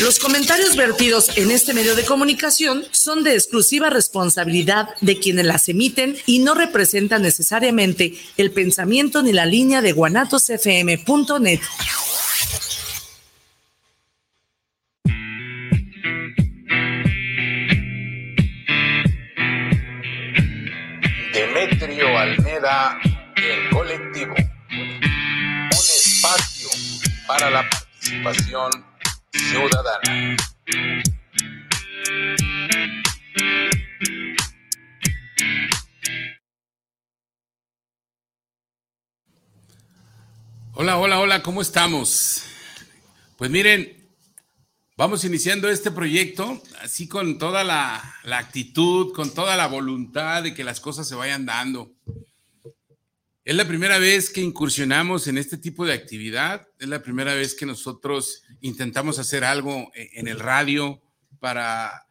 Los comentarios vertidos en este medio de comunicación son de exclusiva responsabilidad de quienes las emiten y no representan necesariamente el pensamiento ni la línea de guanatosfm.net. Demetrio Almeda, el colectivo. Un espacio para la participación Hola, hola, hola, ¿cómo estamos? Pues miren, vamos iniciando este proyecto así con toda la, actitud, con toda la voluntad de que las cosas se vayan dando. Es la primera vez que incursionamos en este tipo de actividad, es la primera vez que nosotros intentamos hacer algo e, en el radio para,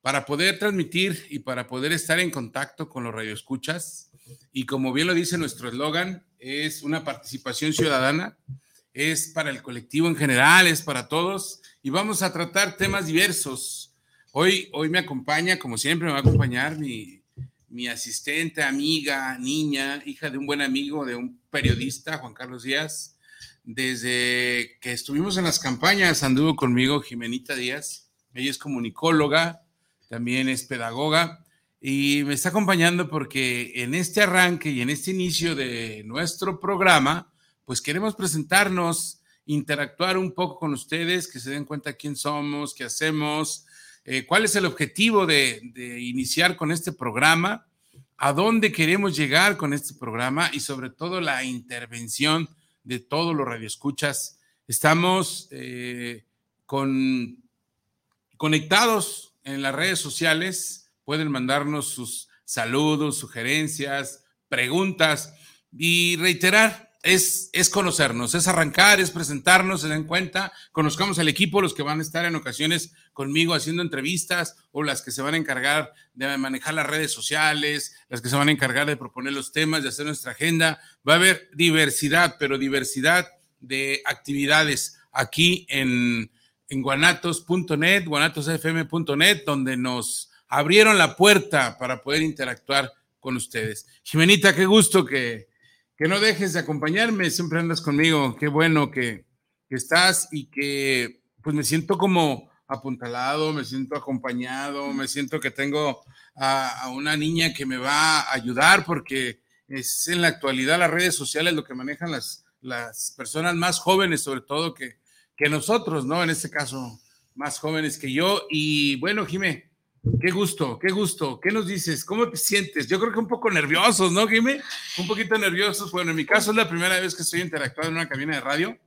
para poder transmitir y para poder estar en contacto con los radioescuchas. Y como bien lo dice nuestro eslogan, es una participación ciudadana, es para el colectivo en general, es para todos y vamos a tratar temas diversos. Hoy, hoy me acompaña, como siempre, me va a acompañar mi, mi asistente, amiga, niña, hija de un buen amigo, de un periodista, Juan Carlos Díaz. Desde que estuvimos en las campañas, anduvo conmigo Jimenita Díaz. Ella es comunicóloga, también es pedagoga y me está acompañando porque en este arranque y en este inicio de nuestro programa, pues queremos presentarnos, interactuar un poco con ustedes, que se den cuenta quién somos, qué hacemos, eh, cuál es el objetivo de, iniciar con este programa, a dónde queremos llegar con este programa y sobre todo la intervención de todos los radioescuchas. Estamos eh, con, conectados en las redes sociales, pueden mandarnos sus saludos, sugerencias, preguntas y reiterar es, es, conocernos, es arrancar, es presentarnos, se den cuenta, conozcamos al equipo, los que van a estar en ocasiones conmigo haciendo entrevistas o las que se van a encargar de manejar las redes sociales, las que se van a encargar de proponer los temas, de hacer nuestra agenda. Va a haber diversidad, pero diversidad de actividades aquí en, en guanatos.net, guanatosfm.net, donde nos abrieron la puerta para poder interactuar con ustedes. Jimenita, qué gusto que que no dejes de acompañarme, siempre andas conmigo, qué bueno que, que estás y que pues me siento como apuntalado, me siento acompañado, me siento que tengo a, a, una niña que me va a ayudar porque es en la actualidad las redes sociales lo que manejan las, las personas más jóvenes, sobre todo que, que nosotros, ¿no? En este caso, más jóvenes que yo. Y bueno, Jimé, Qué gusto, qué gusto. ¿Qué nos dices? ¿Cómo te sientes? Yo creo que un poco nerviosos, ¿no, Jimé? Un poquito nerviosos. Bueno, en mi caso es la primera vez que estoy interactuando en una cabina de radio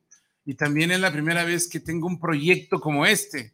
y también es la primera vez que tengo un proyecto como este.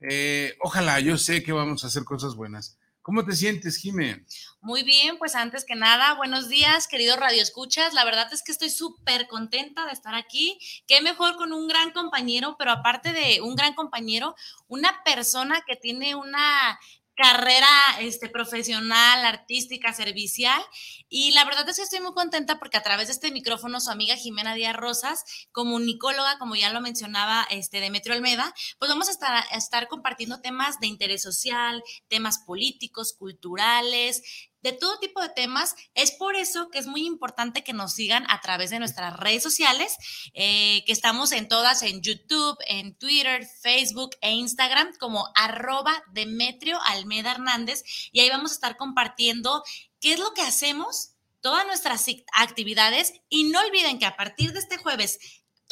Eh, ojalá, yo sé que vamos a hacer cosas buenas. ¿Cómo te sientes, Jimé? Muy bien, pues antes que nada, buenos días, queridos radioescuchas. La verdad es que estoy súper contenta de estar aquí. Qué mejor con un gran compañero, pero aparte de un gran compañero, una persona que tiene una carrera este, profesional, artística, servicial. Y la verdad es que estoy muy contenta porque a través de este micrófono su amiga Jimena Díaz Rosas, comunicóloga, como ya lo mencionaba este, Demetrio Almeda, pues vamos a estar, a estar compartiendo temas de interés social, temas políticos, culturales, de todo tipo de temas. Es por eso que es muy importante que nos sigan a través de nuestras redes sociales, eh, que estamos en todas, en YouTube, en Twitter, Facebook e Instagram, como arroba Demetrio Almeda Hernández. Y ahí vamos a estar compartiendo qué es lo que hacemos, todas nuestras actividades. Y no olviden que a partir de este jueves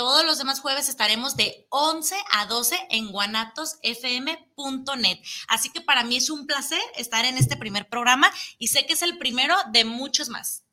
todos los demás jueves estaremos de 11 a 12 en guanatosfm.net. Así que para mí es un placer estar en este primer programa y sé que es el primero de muchos más.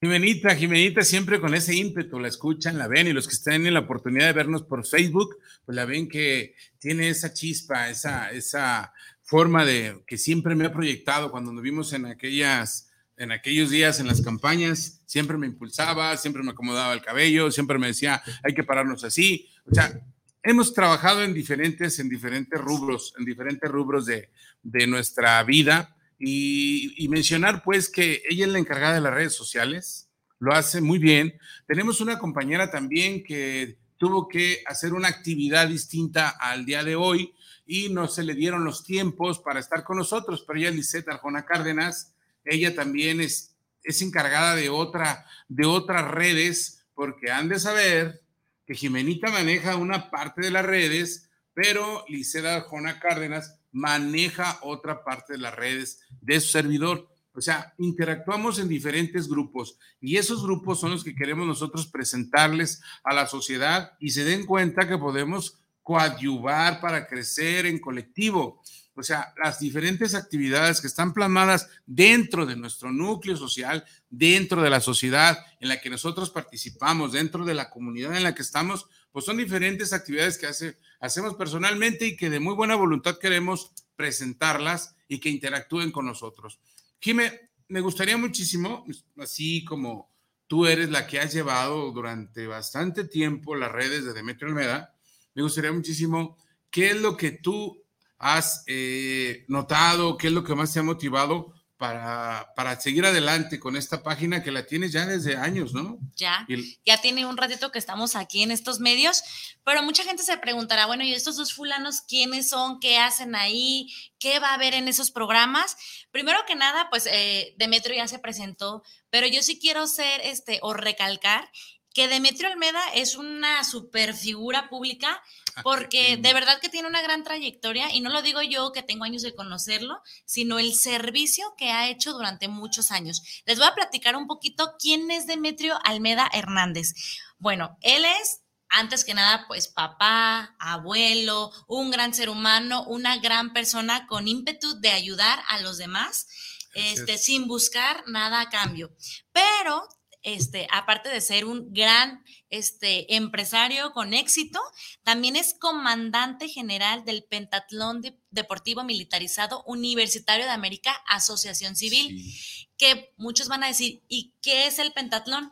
Jimenita, Jimenita, siempre con ese ímpetu, la escuchan, la ven y los que están en la oportunidad de vernos por Facebook, pues la ven que tiene esa chispa, esa, esa forma de que siempre me ha proyectado cuando nos vimos en aquellas en aquellos días en las campañas, siempre me impulsaba, siempre me acomodaba el cabello, siempre me decía, hay que pararnos así. O sea, hemos trabajado en diferentes, en diferentes rubros, en diferentes rubros de, de nuestra vida y, mencionar pues que ella es la encargada de las redes sociales, lo hace muy bien. Tenemos una compañera también que tuvo que hacer una actividad distinta al día de hoy y no se le dieron los tiempos para estar con nosotros, pero ella es Lisette Arjona Cárdenas, ella también es, es encargada de, otra, de otras redes, porque han de saber que Jimenita maneja una parte de las redes, pero Lisette Arjona Cárdenas maneja otra parte de las redes de su servidor. O sea, interactuamos en diferentes grupos y esos grupos son los que queremos nosotros presentarles a la sociedad y se den cuenta que podemos coadyuvar para crecer en colectivo. O sea, las diferentes actividades que están plasmadas dentro de nuestro núcleo social, dentro de la sociedad en la que nosotros participamos, dentro de la comunidad en la que estamos, pues son diferentes actividades que hace, hacemos personalmente y que de muy buena voluntad queremos presentarlas y que interactúen con nosotros. Jime, me gustaría muchísimo, así como tú eres la que has llevado durante bastante tiempo las redes de Demetrio Almeda, me gustaría muchísimo qué es lo que tú has eh, notado, qué es lo que más te ha motivado para, para seguir adelante con esta página que la tienes ya desde años, ¿no? Ya, ya tiene un ratito que estamos aquí en estos medios, pero mucha gente se preguntará, bueno, ¿y estos dos fulanos quiénes son? ¿Qué hacen ahí? ¿Qué va a haber en esos programas? Primero que nada, pues eh, Demetrio ya se presentó, pero yo sí quiero ser, este, o recalcar que Demetrio Almeda es una super figura pública ah, porque de verdad que tiene una gran trayectoria y no lo digo yo que tengo años de conocerlo, sino el servicio que ha hecho durante muchos años. Les voy a platicar un poquito quién es Demetrio Almeda Hernández. Bueno, él es antes que nada, pues papá, abuelo, un gran ser humano, una gran persona con ímpetu de ayudar a los demás, este, sin buscar nada a cambio. Pero este, aparte de ser un gran este, empresario con éxito, también es comandante general del Pentatlón Deportivo Militarizado Universitario de América, Asociación Civil, que muchos van a decir, ¿y qué es el Pentatlón?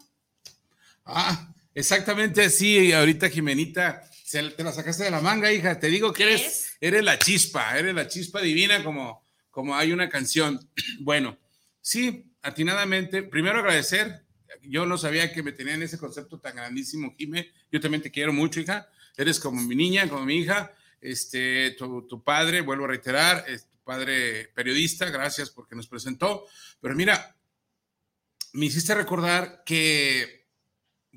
Ah, exactamente sí, ahorita Jimenita, te la sacaste de la manga, hija, te digo que eres, eres la chispa, eres la chispa divina como, como hay una canción. Bueno, sí, atinadamente, primero agradecer yo no sabía que me tenían ese concepto tan grandísimo, Jime. Yo también te quiero mucho, hija. Eres como mi niña, como mi hija. Este, tu, padre, vuelvo a reiterar, es tu padre periodista, gracias porque nos presentó. Pero mira, me hiciste recordar que,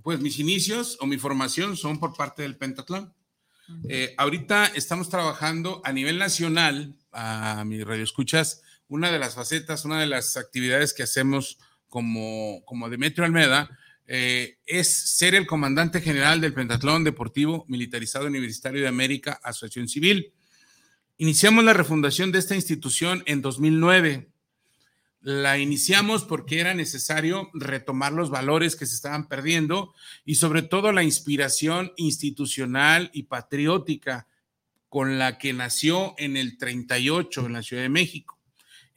pues, mis inicios o mi formación son por parte del pentatlón. Eh, ahorita estamos trabajando a nivel nacional, a mi radio escuchas, una de las facetas, una de las actividades que hacemos como, como Demetrio Almeda, eh, es ser el comandante general del Pentatlón Deportivo Militarizado Universitario de América, Asociación Civil. Iniciamos la refundación de esta institución en 2009. La iniciamos porque era necesario retomar los valores que se estaban perdiendo y sobre todo la inspiración institucional y patriótica con la que nació en el 38 en la Ciudad de México.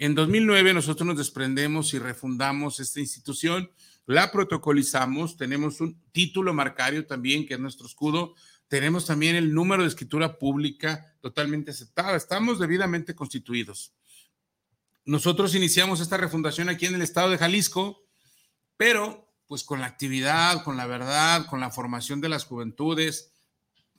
En 2009 nosotros nos desprendemos y refundamos esta institución, la protocolizamos, tenemos un título marcario también, que es nuestro escudo, tenemos también el número de escritura pública totalmente aceptada, estamos debidamente constituidos. Nosotros iniciamos esta refundación aquí en el estado de Jalisco, pero pues con la actividad, con la verdad, con la formación de las juventudes,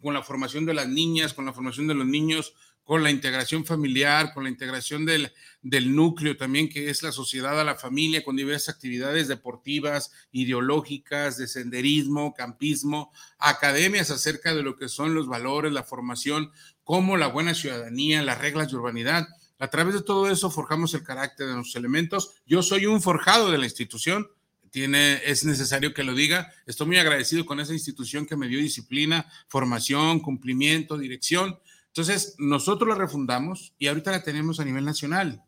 con la formación de las niñas, con la formación de los niños, con la integración familiar, con la integración del, del, núcleo también, que es la sociedad a la familia, con diversas actividades deportivas, ideológicas, de senderismo, campismo, academias acerca de lo que son los valores, la formación, como la buena ciudadanía, las reglas de urbanidad. A través de todo eso forjamos el carácter de los elementos. Yo soy un forjado de la institución, tiene, es necesario que lo diga. Estoy muy agradecido con esa institución que me dio disciplina, formación, cumplimiento, dirección entonces, nosotros la refundamos y ahorita la tenemos a nivel nacional.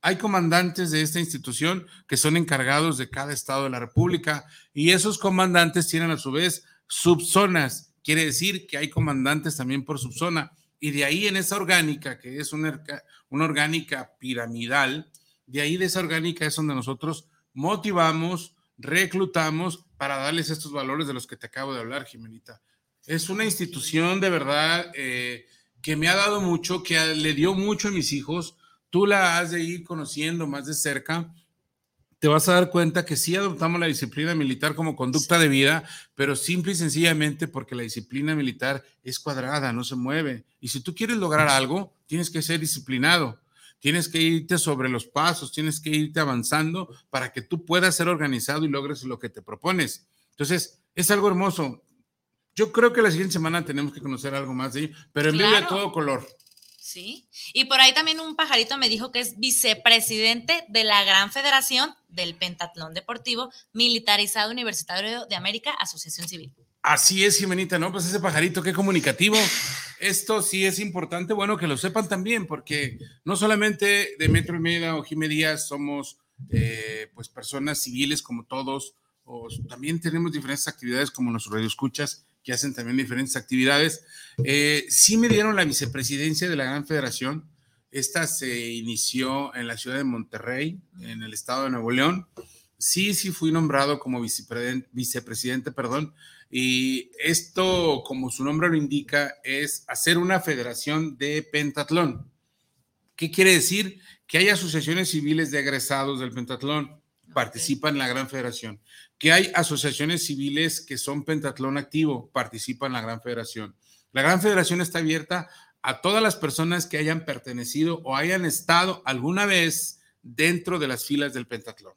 Hay comandantes de esta institución que son encargados de cada estado de la República y esos comandantes tienen a su vez subzonas. Quiere decir que hay comandantes también por subzona. Y de ahí en esa orgánica, que es una, una orgánica piramidal, de ahí de esa orgánica es donde nosotros motivamos, reclutamos para darles estos valores de los que te acabo de hablar, Jimenita. Es una institución de verdad eh, que me ha dado mucho, que le dio mucho a mis hijos. Tú la has de ir conociendo más de cerca, te vas a dar cuenta que sí adoptamos la disciplina militar como conducta de vida, pero simple y sencillamente porque la disciplina militar es cuadrada, no se mueve. Y si tú quieres lograr algo, tienes que ser disciplinado, tienes que irte sobre los pasos, tienes que irte avanzando para que tú puedas ser organizado y logres lo que te propones. Entonces, es algo hermoso. Yo creo que la siguiente semana tenemos que conocer algo más de ello, pero en vivo de todo color. Sí. Y por ahí también un pajarito me dijo que es vicepresidente de la Gran Federación del Pentatlón Deportivo Militarizado Universitario de América, Asociación Civil. Así es, Jimenita, ¿no? Pues ese pajarito, qué comunicativo. Esto sí es importante, bueno, que lo sepan también, porque no solamente de Metro Media o Jiménez Díaz somos, eh, pues, personas civiles como todos, o también tenemos diferentes actividades como nuestros radioescuchas que hacen también diferentes actividades. Eh, sí me dieron la vicepresidencia de la Gran Federación. Esta se inició en la ciudad de Monterrey, en el estado de Nuevo León. Sí, sí fui nombrado como vicepresidente, vicepresidente, perdón. Y esto, como su nombre lo indica, es hacer una federación de pentatlón. ¿Qué quiere decir? Que hay asociaciones civiles de egresados del pentatlón, participan en la gran federación que hay asociaciones civiles que son pentatlón activo, participan en la Gran Federación. La Gran Federación está abierta a todas las personas que hayan pertenecido o hayan estado alguna vez dentro de las filas del pentatlón.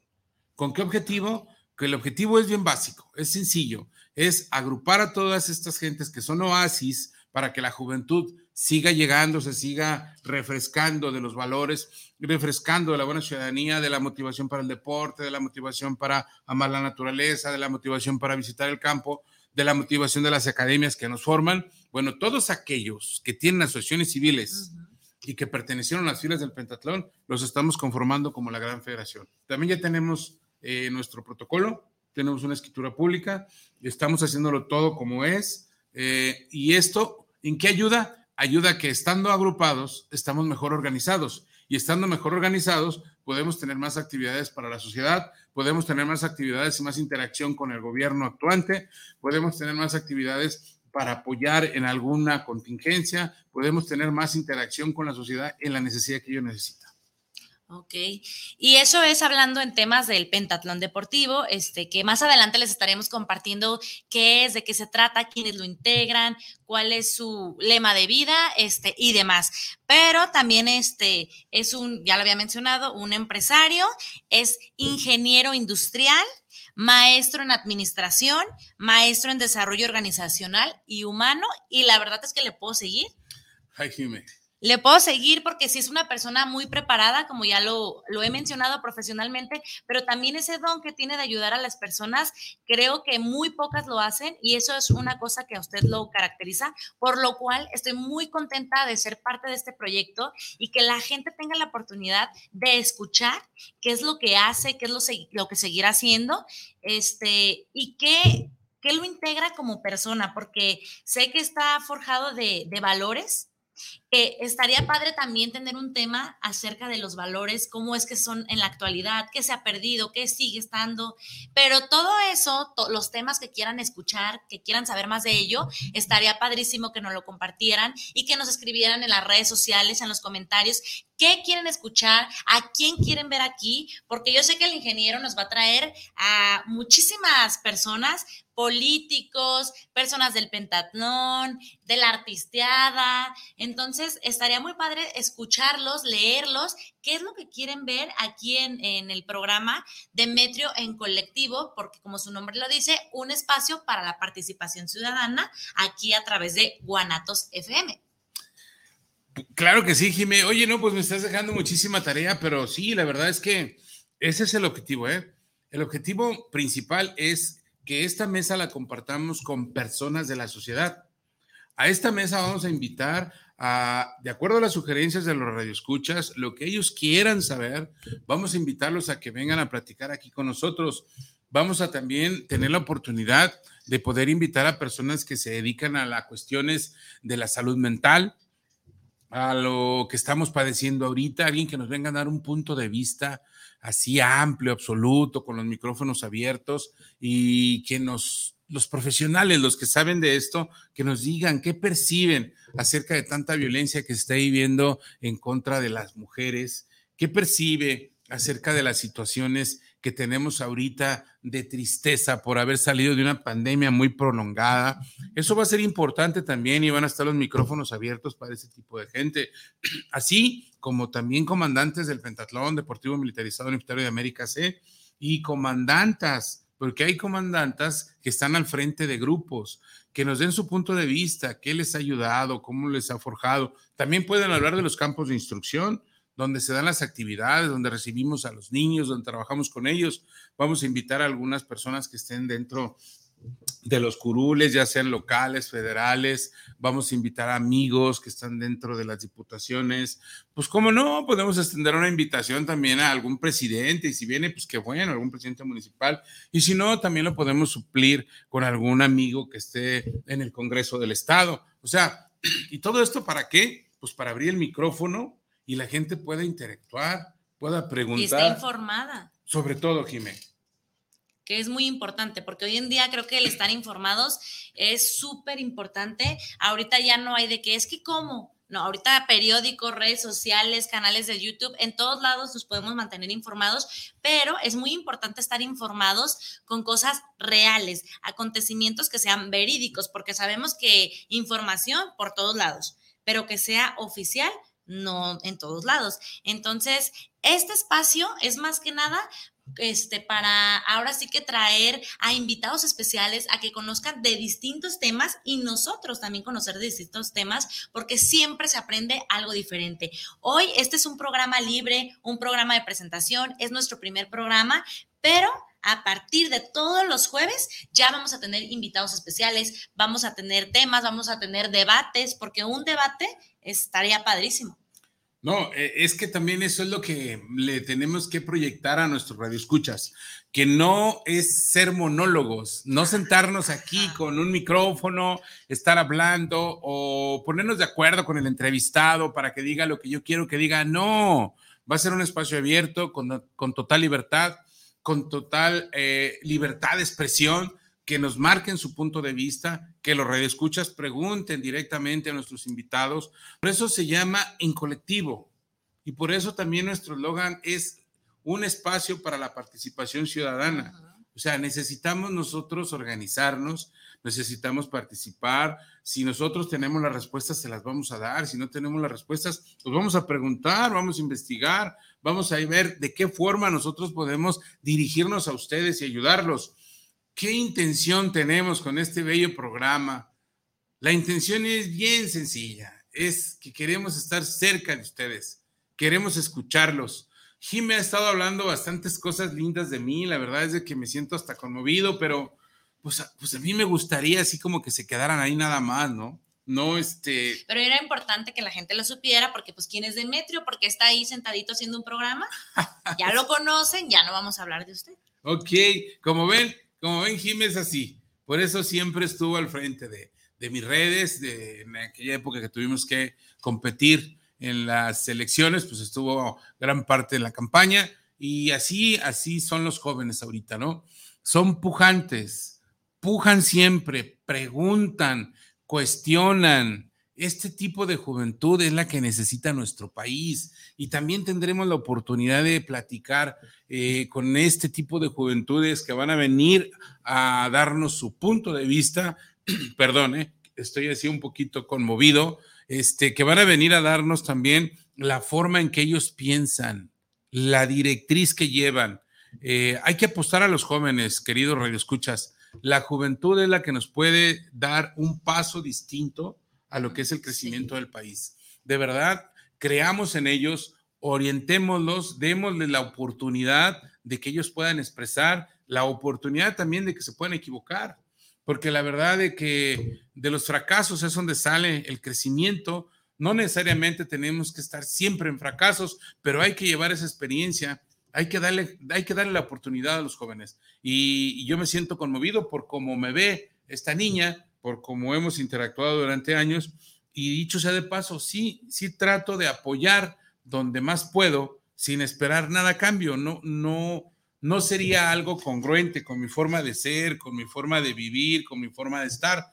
¿Con qué objetivo? Que el objetivo es bien básico, es sencillo, es agrupar a todas estas gentes que son oasis para que la juventud siga llegando, se siga refrescando de los valores, refrescando de la buena ciudadanía, de la motivación para el deporte, de la motivación para amar la naturaleza, de la motivación para visitar el campo, de la motivación de las academias que nos forman. Bueno, todos aquellos que tienen asociaciones civiles y que pertenecieron a las filas del Pentatlón, los estamos conformando como la Gran Federación. También ya tenemos eh, nuestro protocolo, tenemos una escritura pública, estamos haciéndolo todo como es. Eh, y esto, ¿en qué ayuda? ayuda a que estando agrupados estamos mejor organizados y estando mejor organizados podemos tener más actividades para la sociedad, podemos tener más actividades y más interacción con el gobierno actuante, podemos tener más actividades para apoyar en alguna contingencia, podemos tener más interacción con la sociedad en la necesidad que ellos necesitan. Ok, y eso es hablando en temas del pentatlón deportivo, este, que más adelante les estaremos compartiendo qué es, de qué se trata, quiénes lo integran, cuál es su lema de vida, este, y demás. Pero también este es un, ya lo había mencionado, un empresario, es ingeniero industrial, maestro en administración, maestro en desarrollo organizacional y humano, y la verdad es que le puedo seguir. Ay, Jiménez. Le puedo seguir porque sí es una persona muy preparada, como ya lo, lo, he mencionado profesionalmente, pero también ese don que tiene de ayudar a las personas, creo que muy pocas lo hacen y eso es una cosa que a usted lo caracteriza, por lo cual estoy muy contenta de ser parte de este proyecto y que la gente tenga la oportunidad de escuchar qué es lo que hace, qué es lo, lo que seguirá haciendo, este, y qué, qué lo integra como persona, porque sé que está forjado de, de valores que estaría padre también tener un tema acerca de los valores, cómo es que son en la actualidad, qué se ha perdido, qué sigue estando, pero todo eso, los temas que quieran escuchar, que quieran saber más de ello, estaría padrísimo que nos lo compartieran y que nos escribieran en las redes sociales, en los comentarios, qué quieren escuchar, a quién quieren ver aquí, porque yo sé que el ingeniero nos va a traer a muchísimas personas, políticos, personas del pentatlón, de la artisteada. Entonces, estaría muy padre escucharlos, leerlos, qué es lo que quieren ver aquí en, en el programa de Metro en colectivo, porque como su nombre lo dice, un espacio para la participación ciudadana aquí a través de Guanatos FM. Claro que sí, Jimé. Oye, no, pues me estás dejando muchísima tarea, pero sí, la verdad es que ese es el objetivo, ¿eh? El objetivo principal es que esta mesa la compartamos con personas de la sociedad. A esta mesa vamos a invitar a, de acuerdo a las sugerencias de los radioescuchas, lo que ellos quieran saber, vamos a invitarlos a que vengan a platicar aquí con nosotros. Vamos a también tener la oportunidad de poder invitar a personas que se dedican a las cuestiones de la salud mental, a lo que estamos padeciendo ahorita, alguien que nos venga a dar un punto de vista así amplio, absoluto, con los micrófonos abiertos y que nos, los profesionales, los que saben de esto, que nos digan qué perciben acerca de tanta violencia que se está viviendo en contra de las mujeres, qué percibe acerca de las situaciones que tenemos ahorita de tristeza por haber salido de una pandemia muy prolongada. Eso va a ser importante también y van a estar los micrófonos abiertos para ese tipo de gente. Así como también comandantes del Pentatlón Deportivo Militarizado Universitario de América C y comandantas, porque hay comandantas que están al frente de grupos, que nos den su punto de vista, qué les ha ayudado, cómo les ha forjado. También pueden hablar de los campos de instrucción donde se dan las actividades, donde recibimos a los niños, donde trabajamos con ellos. Vamos a invitar a algunas personas que estén dentro de los curules, ya sean locales, federales, vamos a invitar amigos que están dentro de las diputaciones, pues cómo no, podemos extender una invitación también a algún presidente, y si viene, pues qué bueno, algún presidente municipal, y si no, también lo podemos suplir con algún amigo que esté en el Congreso del Estado. O sea, ¿y todo esto para qué? Pues para abrir el micrófono y la gente pueda interactuar, pueda preguntar. Y está informada. Sobre todo, Jiménez que es muy importante, porque hoy en día creo que el estar informados es súper importante. Ahorita ya no hay de qué, es que cómo. No, ahorita periódicos, redes sociales, canales de YouTube, en todos lados nos podemos mantener informados, pero es muy importante estar informados con cosas reales, acontecimientos que sean verídicos, porque sabemos que información por todos lados, pero que sea oficial, no en todos lados. Entonces, este espacio es más que nada este, para ahora sí que traer a invitados especiales a que conozcan de distintos temas y nosotros también conocer de distintos temas, porque siempre se aprende algo diferente. Hoy este es un programa libre, un programa de presentación, es nuestro primer programa, pero a partir de todos los jueves ya vamos a tener invitados especiales, vamos a tener temas, vamos a tener debates, porque un debate estaría padrísimo. No, e, es que también eso es lo que le tenemos que proyectar a nuestros radioescuchas, que no es ser monólogos, no sentarnos aquí con un micrófono, estar hablando o ponernos de acuerdo con el entrevistado para que diga lo que yo quiero que diga. No, va a ser un espacio abierto con, con total libertad, con total eh, libertad de expresión que nos marquen su punto de vista, que los radioescuchas pregunten directamente a nuestros invitados. Por eso se llama En Colectivo. Y por eso también nuestro eslogan es un espacio para la participación ciudadana. O sea, necesitamos nosotros organizarnos, necesitamos participar. Si nosotros tenemos las respuestas, se las vamos a dar. Si no tenemos las respuestas, pues vamos a preguntar, vamos a investigar, vamos a ver de qué forma nosotros podemos dirigirnos a ustedes y ayudarlos. ¿Qué intención tenemos con este bello programa? La intención es bien sencilla, es que queremos estar cerca de ustedes, queremos escucharlos. Jim me ha estado hablando bastantes cosas lindas de mí, la verdad es de que me siento hasta conmovido, pero pues, pues a mí me gustaría así como que se quedaran ahí nada más, ¿no? No, este. Pero era importante que la gente lo supiera, porque, pues, ¿quién es Demetrio? Porque está ahí sentadito haciendo un programa. Ya lo conocen, ya no vamos a hablar de usted. Ok, como ven, como ven, Jim es así. Por eso siempre estuvo al frente de, mis redes, de, en aquella época que tuvimos que competir en las elecciones, pues estuvo gran parte de la campaña y así, así son los jóvenes ahorita, ¿no? Son pujantes, pujan siempre, preguntan, cuestionan, este tipo de juventud es la que necesita nuestro país y también tendremos la oportunidad de platicar eh, con este tipo de juventudes que van a venir a darnos su punto de vista. Perdón, eh, estoy así un poquito conmovido, este, que van a venir a darnos también la forma en que ellos piensan, la directriz que llevan. Eh, hay que apostar a los jóvenes, queridos radioescuchas. La juventud es la que nos puede dar un paso distinto a lo que es el crecimiento del país. De verdad, creamos en ellos, orientémoslos, démosles la oportunidad de que ellos puedan expresar, la oportunidad también de que se puedan equivocar, porque la verdad de que de los fracasos es donde sale el crecimiento. No necesariamente tenemos que estar siempre en fracasos, pero hay que llevar esa experiencia, hay que darle, hay que darle la oportunidad a los jóvenes. Y, yo me siento conmovido por cómo me ve esta niña, por cómo hemos interactuado durante años. Y dicho sea de paso, sí, sí trato de apoyar donde más puedo sin esperar nada a cambio. No, no, no sería algo congruente con mi forma de ser, con mi forma de vivir, con mi forma de estar.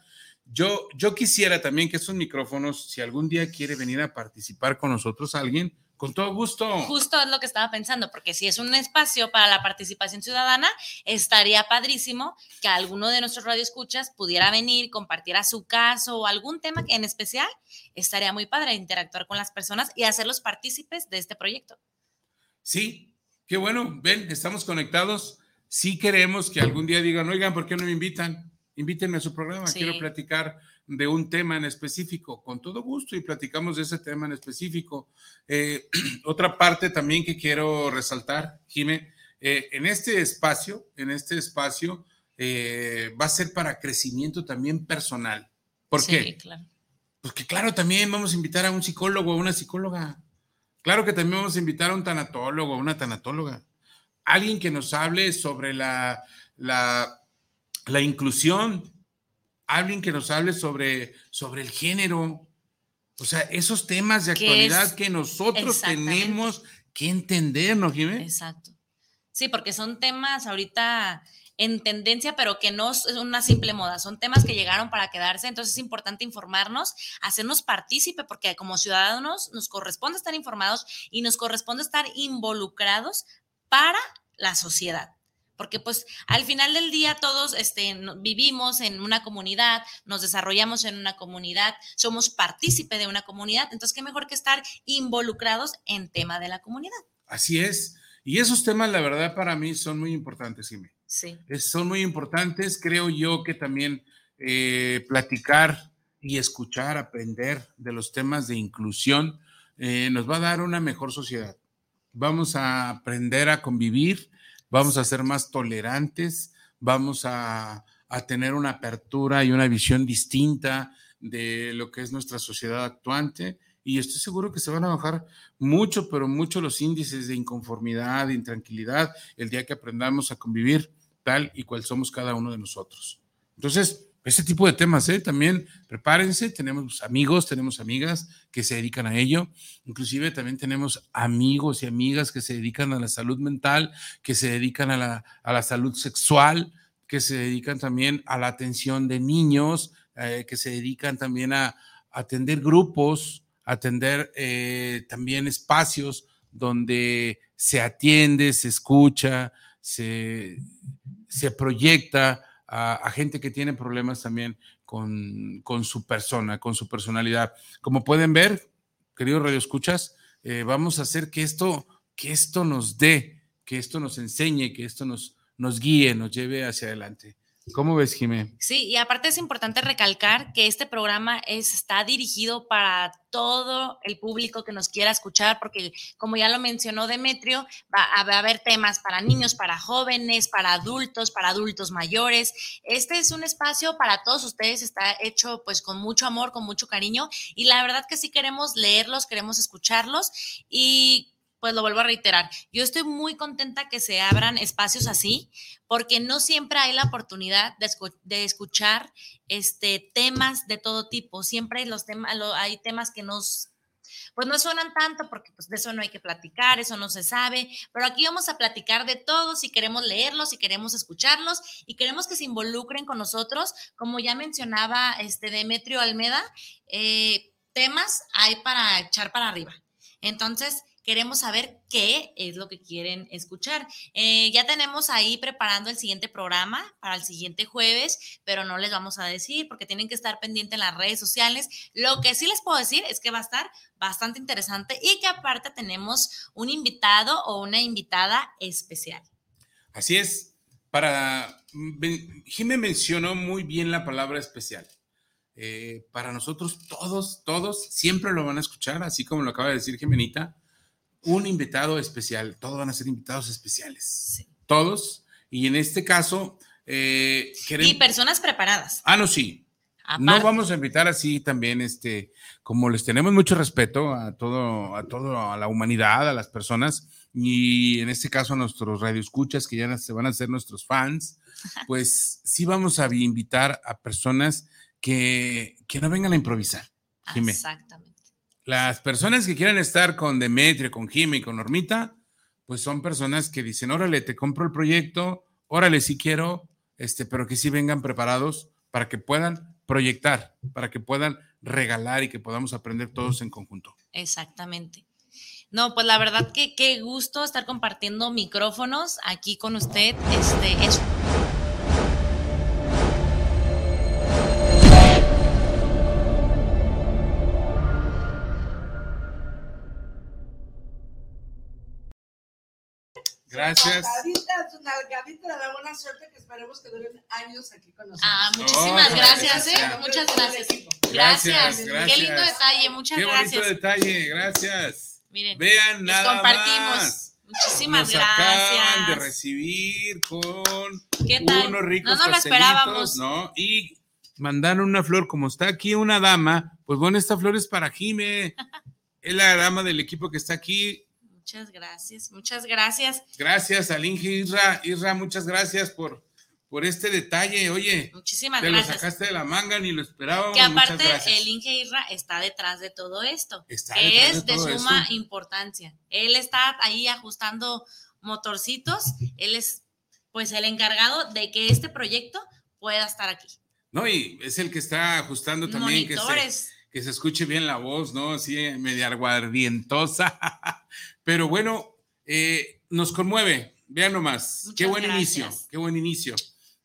Yo, yo quisiera también que esos micrófonos, si algún día quiere venir a participar con nosotros alguien, Con todo gusto. Justo es lo que estaba pensando, porque si es un espacio para la participación ciudadana, estaría padrísimo que alguno de nuestros radioescuchas pudiera venir, compartiera su caso o algún tema en especial. Estaría muy padre interactuar con las personas y hacerlos partícipes de este proyecto. Sí, qué bueno. Ven, estamos conectados. Sí queremos que algún día digan, oigan, ¿por qué no me invitan? Invítenme a su programa, quiero platicar de un tema en específico, con todo gusto, y platicamos de ese tema en específico. Eh, otra parte también que quiero resaltar, Jime, eh, en este espacio, en este espacio, eh, va a ser para crecimiento también personal. ¿Por sí, qué? Claro. Porque claro, también vamos a invitar a un psicólogo, a una psicóloga. Claro que también vamos a invitar a un tanatólogo, a una tanatóloga. Alguien que nos hable sobre la, la, la inclusión, alguien que nos hable sobre, sobre el género. O sea, esos temas de actualidad que nosotros tenemos que entender, ¿no, Jiménez? Exacto. Sí, porque son temas ahorita en tendencia, pero que no es una simple moda, son temas que llegaron para quedarse, entonces es importante informarnos, hacernos partícipe, porque como ciudadanos nos corresponde estar informados y nos corresponde estar involucrados para la sociedad porque pues al final del día todos este, vivimos en una comunidad, nos desarrollamos en una comunidad, somos partícipe de una comunidad, entonces qué mejor que estar involucrados en tema de la comunidad. Así es. Y esos temas, la verdad, para mí son muy importantes, Jimmy. Sí. son muy importantes. Creo yo que también eh, platicar y escuchar, aprender de los temas de inclusión eh, nos va a dar una mejor sociedad. Vamos a aprender a convivir vamos a ser más tolerantes, vamos a, tener una apertura y una visión distinta de lo que es nuestra sociedad actuante y estoy seguro que se van a bajar mucho, pero mucho los índices de inconformidad, de intranquilidad, el día que aprendamos a convivir tal y cual somos cada uno de nosotros. Entonces, ese tipo de temas, ¿eh? También prepárense, tenemos amigos, tenemos amigas que se dedican a ello, inclusive también tenemos amigos y amigas que se dedican a la salud mental, que se dedican a la, a la salud sexual, que se dedican también a la atención de niños, eh, que se dedican también a, atender grupos, atender eh, también espacios donde se atiende, se escucha, se, se proyecta a, gente que tiene problemas también con, con, su persona, con su personalidad. Como pueden ver, queridos radioescuchas, eh, vamos a hacer que esto, que esto nos dé, que esto nos enseñe, que esto nos, nos guíe, nos lleve hacia adelante. ¿Cómo ves, Jimé? Sí, y aparte es importante recalcar que este programa es, está dirigido para todo el público que nos quiera escuchar, porque como ya lo mencionó Demetrio, va a haber temas para niños, para jóvenes, para adultos, para adultos mayores. Este es un espacio para todos ustedes, está hecho pues con mucho amor, con mucho cariño, y la verdad que sí queremos leerlos, queremos escucharlos y pues lo vuelvo a reiterar, yo estoy muy contenta que se abran espacios así, porque no siempre hay la oportunidad de, escuchar este, temas de todo tipo. Siempre los temas, hay temas que nos pues no suenan tanto porque pues de eso no hay que platicar, eso no se sabe, pero aquí vamos a platicar de todos y queremos leerlos y queremos escucharlos y queremos que se involucren con nosotros, como ya mencionaba este Demetrio Almeda, eh, temas hay para echar para arriba. Entonces, queremos saber qué es lo que quieren escuchar. Eh, ya tenemos ahí preparando el siguiente programa para el siguiente jueves, pero no les vamos a decir porque tienen que estar pendientes en las redes sociales. Lo que sí les puedo decir es que va a estar bastante interesante y que aparte tenemos un invitado o una invitada especial. Así es. Para Jimé mencionó muy bien la palabra especial. Eh, para nosotros todos, todos siempre lo van a escuchar, así como lo acaba de decir Jimenita un invitado especial. Todos van a ser invitados especiales. Todos. Y en este caso, eh, Y personas preparadas. Ah, no, sí. No vamos a invitar así también, este, como les tenemos mucho respeto a todo, a todo, a la humanidad, a las personas, y en este caso a nuestros radioescuchas que ya se van a ser nuestros fans, pues sí vamos a invitar a personas que, que no vengan a improvisar. Exactamente. Las personas que quieran estar con Demetrio, con Jimmy, con Normita, pues son personas que dicen, órale, te compro el proyecto, órale, si quiero, este, pero que sí vengan preparados para que puedan proyectar, para que puedan regalar y que podamos aprender todos en conjunto. Exactamente. No, pues la verdad que qué gusto estar compartiendo micrófonos aquí con usted. Este es Gracias. Su nalgadita de la buena suerte que esperemos que duren años aquí con nosotros. Ah, muchísimas gracias, ¿eh? gracias. Muchas gracias. Gracias, Gracias. gracias. Qué lindo detalle, muchas Qué bonito gracias. detalle, gracias. Miren, Vean nada compartimos. más. Muchísimas Nos acaban de gracias. recibir con ¿Qué tal? unos ricos No nos lo esperábamos. ¿no? Y mandaron una flor, como está aquí una dama, pues bueno, esta flor es para Jime. Es la dama del equipo que está aquí. Muchas gracias, muchas gracias. Gracias al Inge Isra. Isra, muchas gracias por, por este detalle. Oye, Muchísimas te lo gracias. sacaste de la manga, ni lo esperábamos. Que aparte el Inge Irra está detrás de todo esto, Está que es de suma importancia. Él está ahí ajustando motorcitos, él es pues el encargado de que este proyecto pueda estar aquí. No, y es el que está ajustando también que se, Monitores. que se escuche bien la voz, ¿no? Así media aguardientosa. Pero bueno, eh, nos conmueve. Vean nomás. Muchas qué buen gracias. inicio, qué buen inicio.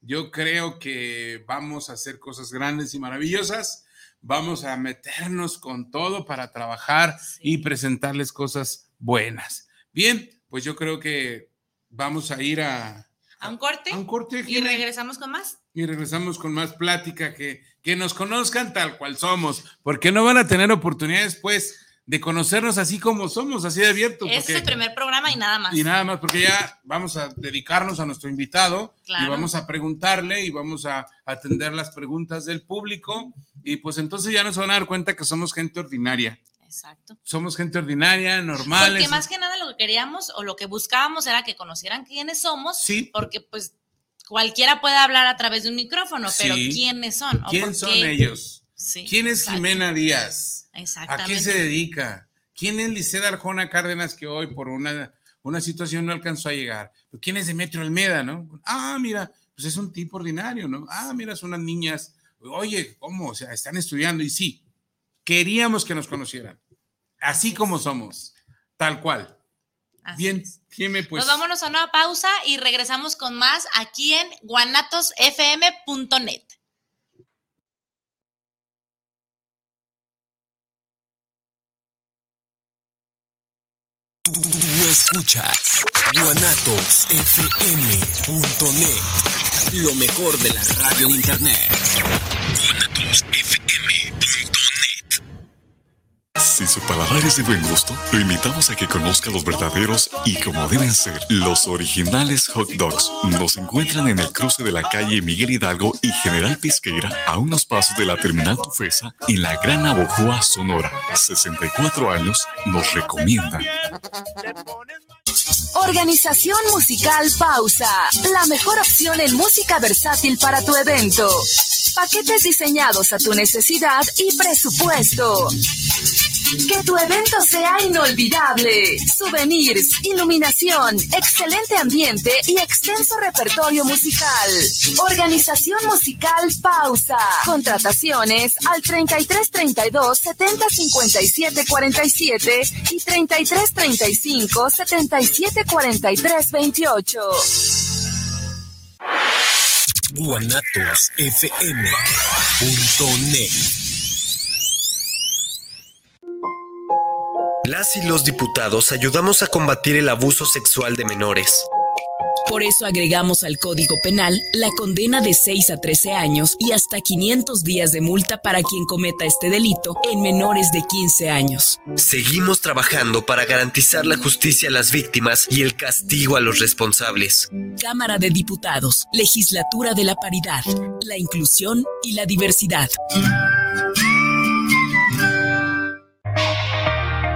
Yo creo que vamos a hacer cosas grandes y maravillosas. Vamos a meternos con todo para trabajar Sí. y presentarles cosas buenas. Bien, pues yo creo que vamos a ir a, A un corte a un corte. y regresamos con más. Y regresamos con más plática, que, que nos conozcan tal cual somos, porque no van a tener oportunidades, pues, de conocernos así como somos, así de abierto. Este porque- es el primer programa y nada más. y nada más, porque ya vamos a dedicarnos a nuestro invitado y Claro. vamos a preguntarle y vamos a atender las preguntas del público y pues entonces ya nos van a dar cuenta que somos gente ordinaria. Exacto. Somos gente ordinaria, normales. Porque más que nada lo que queríamos o lo que buscábamos era que conocieran quiénes somos, Sí, porque pues cualquiera puede hablar a través de un micrófono, pero quiénes son. ¿O ¿quién son ellos? Sí, ¿Quién es exacto, Jimena Díaz? ¿A Exactamente. qué se dedica? ¿Quién es Liceda Arjona Cárdenas que hoy por una, una situación no alcanzó a llegar? ¿Quién es Demetrio Almeda, no? Ah, mira, pues es un tipo ordinario, ¿no? Ah, mira, son unas niñas. Oye, ¿cómo? O sea, están estudiando y sí, queríamos que nos conocieran, así como somos, tal cual. Así Bien. Jimé, pues. Nos vámonos a una pausa y regresamos con más aquí en guanatosfm.net. Tú escuchas guanatosfm.net, lo mejor de la radio en internet. Si su paladar es de buen gusto, lo invitamos a que conozca los verdaderos y como deben ser, los originales hot dogs. Nos encuentran en el cruce de la calle Miguel Hidalgo y General Pisqueira, a unos pasos de la terminal Tufesa, en la Gran Abojoa, Sonora. 64 años nos recomiendan. Organización Musical Pausa, la mejor opción en música versátil para tu evento. Paquetes diseñados a tu necesidad y presupuesto. Que tu evento sea inolvidable. Souvenirs, iluminación, excelente ambiente y extenso repertorio musical. Organización Musical Pausa. Contrataciones al 33 32 70 57 47 y 33 35 77 43 28. guanatosfm.net. Las y los diputados ayudamos a combatir el abuso sexual de menores. Por eso agregamos al Código Penal la condena de 6 a 13 años y hasta 500 días de multa para quien cometa este delito en menores de 15 años. Seguimos trabajando para garantizar la justicia a las víctimas y el castigo a los responsables. Cámara de Diputados, Legislatura de la Paridad, la Inclusión y la Diversidad.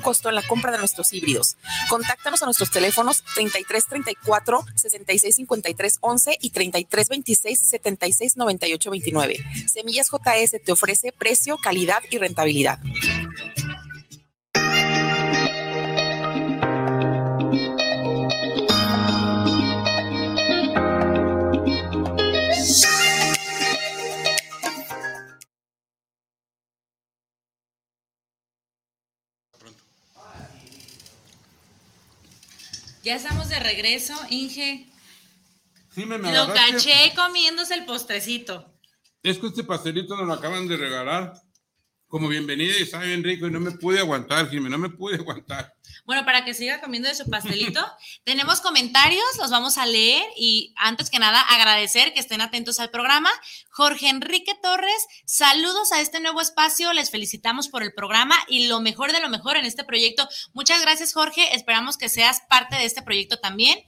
costo en la compra de nuestros híbridos. Contáctanos a nuestros teléfonos 33 34 66 53 11 y 33 26 76 98 29. Semillas JS te ofrece precio, calidad y rentabilidad. Ya estamos de regreso, Inge. Sí, me, me Lo agarraste. caché comiéndose el postrecito. Es que este pastelito nos lo acaban de regalar como bienvenida y está bien rico y no me pude aguantar, Jimmy, no me pude aguantar. Bueno, para que siga comiendo de su pastelito, tenemos comentarios, los vamos a leer y antes que nada agradecer que estén atentos al programa. Jorge Enrique Torres, saludos a este nuevo espacio, les felicitamos por el programa y lo mejor de lo mejor en este proyecto. Muchas gracias Jorge, esperamos que seas parte de este proyecto también.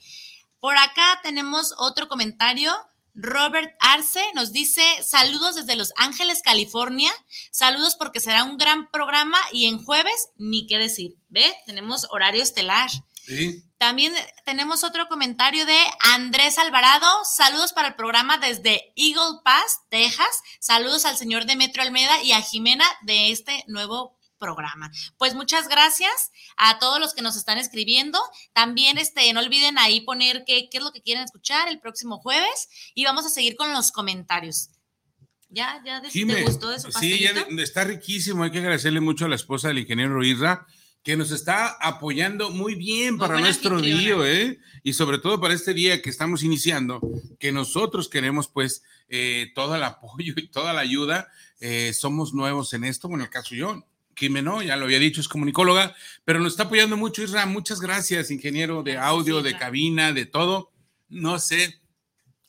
Por acá tenemos otro comentario. Robert Arce nos dice saludos desde Los Ángeles, California. Saludos porque será un gran programa y en jueves ni qué decir. ¿Ve? Tenemos horario estelar. Sí. También tenemos otro comentario de Andrés Alvarado. Saludos para el programa desde Eagle Pass, Texas. Saludos al señor Demetrio Almeda y a Jimena de este nuevo programa. Pues muchas gracias a todos los que nos están escribiendo. También este, no olviden ahí poner qué, qué es lo que quieren escuchar el próximo jueves y vamos a seguir con los comentarios. ¿Ya, ya de- Jime, te gustó de su sí, ya de- está riquísimo. Hay que agradecerle mucho a la esposa del ingeniero Isra, que nos está apoyando muy bien Muy para nuestro día, ¿eh? Y sobre todo para este día que estamos iniciando, que nosotros queremos, pues, eh, todo el apoyo y toda la ayuda. Eh, somos nuevos en esto, bueno, en el caso yo. Jimeno, ya lo había dicho, es comunicóloga, pero nos está apoyando mucho, Isra. Muchas gracias, ingeniero de audio, de cabina, de todo. No sé,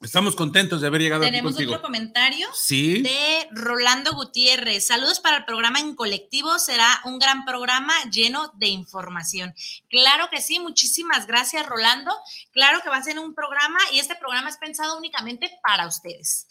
estamos contentos de haber llegado aquí Tenemos contigo. otro comentario Sí. de Rolando Gutiérrez. Saludos para el programa en colectivo. Será un gran programa lleno de información. Claro que sí. Muchísimas gracias, Rolando. Claro que va a ser un programa y este programa es pensado únicamente para ustedes.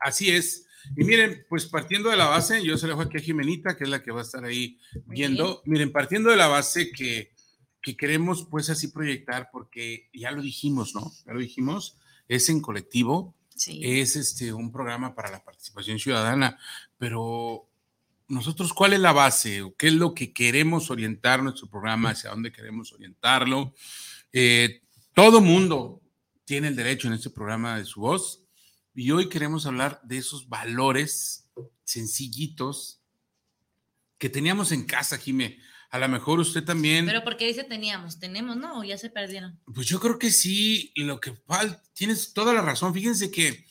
Así es. Y miren, pues partiendo de la base, yo se lo dejo aquí a Jimenita, que es la que va a estar ahí viendo. Miren, partiendo de la base que, que queremos pues así proyectar, porque ya lo dijimos, ¿no? Ya lo dijimos, es en colectivo, es este un programa para la participación ciudadana, pero nosotros, ¿cuál es la base? ¿Qué es lo que queremos orientar nuestro programa? ¿Hacia dónde queremos orientarlo? Eh, todo mundo tiene el derecho en este programa de su voz y hoy queremos hablar de esos valores sencillitos que teníamos en casa, Jime. A lo mejor usted también, Pero porque dice teníamos, tenemos, ¿no? O ya se perdieron. pues yo creo que sí, lo que falta, tienes toda la razón. Fíjense que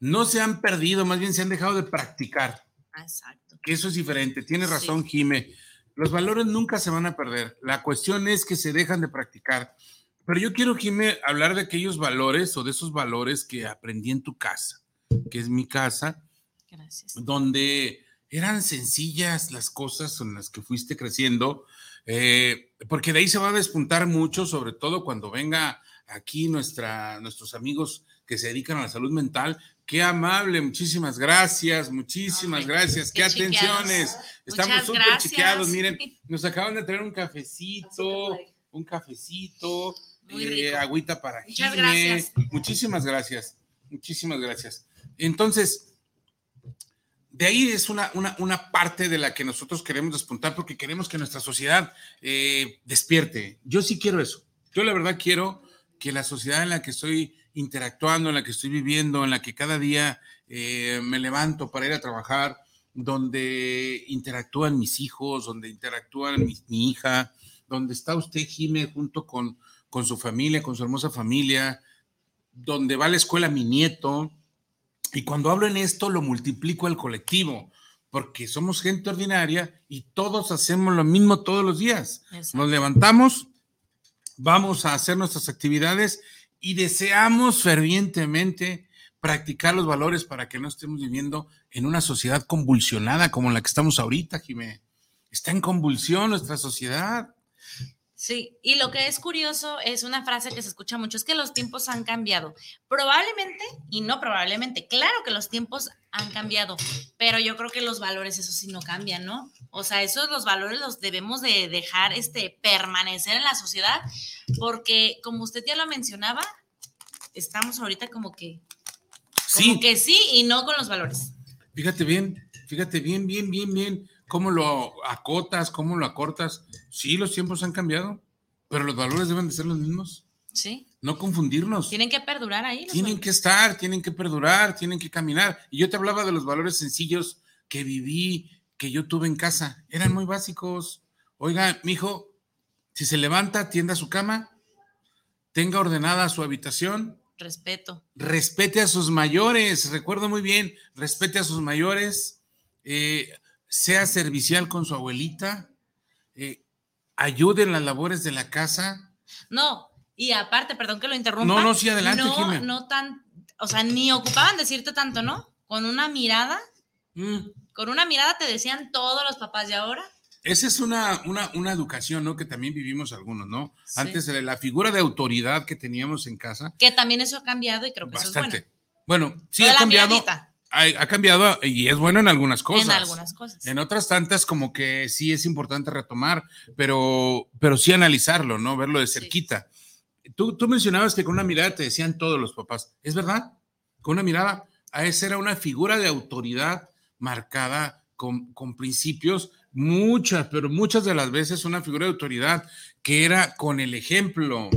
no se han perdido, más bien se han dejado de practicar. Exacto. que eso es diferente. Tienes razón, Jime. Los valores nunca se van a perder. La cuestión es que se dejan de practicar. Pero yo quiero, Jime, hablar de aquellos valores o de esos valores que aprendí en tu casa, que es mi casa, Gracias. donde eran sencillas las cosas en las que fuiste creciendo, eh, porque de ahí se va a despuntar mucho, sobre todo cuando venga aquí nuestra, nuestros amigos que se dedican a la salud mental. Qué amable, muchísimas gracias, muchísimas gracias, qué, qué atenciones. Estamos súper chiqueados, miren, nos acaban de traer un cafecito, un cafecito, eh, agüita para Muchas gracias. Muchísimas gracias, muchísimas gracias. Entonces, de ahí es una, una, una parte de la que nosotros queremos despuntar porque queremos que nuestra sociedad eh, despierte. Yo sí quiero eso. Yo la verdad quiero que la sociedad en la que estoy interactuando, en la que estoy viviendo, en la que cada día eh, me levanto para ir a trabajar, donde interactúan mis hijos, donde interactúan mi, mi hija, donde está usted, Jime, junto con, con su familia, con su hermosa familia, donde va a la escuela mi nieto, y cuando hablo en esto, lo multiplico al colectivo, porque somos gente ordinaria y todos hacemos lo mismo todos los días. Exacto. Nos levantamos, vamos a hacer nuestras actividades y deseamos fervientemente practicar los valores para que no estemos viviendo en una sociedad convulsionada como la que estamos ahorita, Jimé. Está en convulsión nuestra sociedad. Sí, y lo que es curioso es una frase que se escucha mucho, es que los tiempos han cambiado. Probablemente, y no probablemente, claro que los tiempos han cambiado, pero yo creo que los valores, eso sí no cambian, ¿no? O sea, esos los valores los debemos de dejar este, permanecer en la sociedad, porque como usted ya lo mencionaba, estamos ahorita como que, como Sí. que sí y no con los valores. Fíjate bien, fíjate bien, bien, bien, bien, cómo lo acotas, cómo lo acortas. Sí, los tiempos han cambiado, pero los valores deben de ser los mismos. Sí, No confundirnos. tienen que perdurar ahí. Tienen valores. que estar, tienen que perdurar, tienen que caminar. Y yo te hablaba de los valores sencillos que viví, que yo tuve en casa. Eran muy básicos. Oiga, mijo, si se levanta, tienda su cama, tenga ordenada su habitación, Respeto. respete a sus mayores, recuerdo muy bien, respete a sus mayores, eh, sea servicial con su abuelita, eh, ayude en las labores de la casa. No, y aparte, perdón que lo interrumpa. No, no, sí, adelante, No, no tan, o sea, ni ocupaban decirte tanto, ¿no? Con una mirada, Mm, con una mirada te decían todos los papás de ahora. Esa es una, una, una educación, ¿no? Que también vivimos algunos, ¿no? Sí. Antes la figura de autoridad que teníamos en casa, Que también eso ha cambiado y creo que eso es bastante. bueno. Bueno, sí ha cambiado, miradita, ha, cambiado y es bueno en algunas cosas. En algunas cosas. En otras tantas, como que sí es importante retomar, pero, pero sí analizarlo, ¿no? Verlo de cerquita. Tú, tú mencionabas que con una mirada te decían todos los papás. ¿Es verdad? Con una mirada, a esa era una figura de autoridad marcada con, con principios, muchas, pero muchas de las veces una figura de autoridad que era con el ejemplo,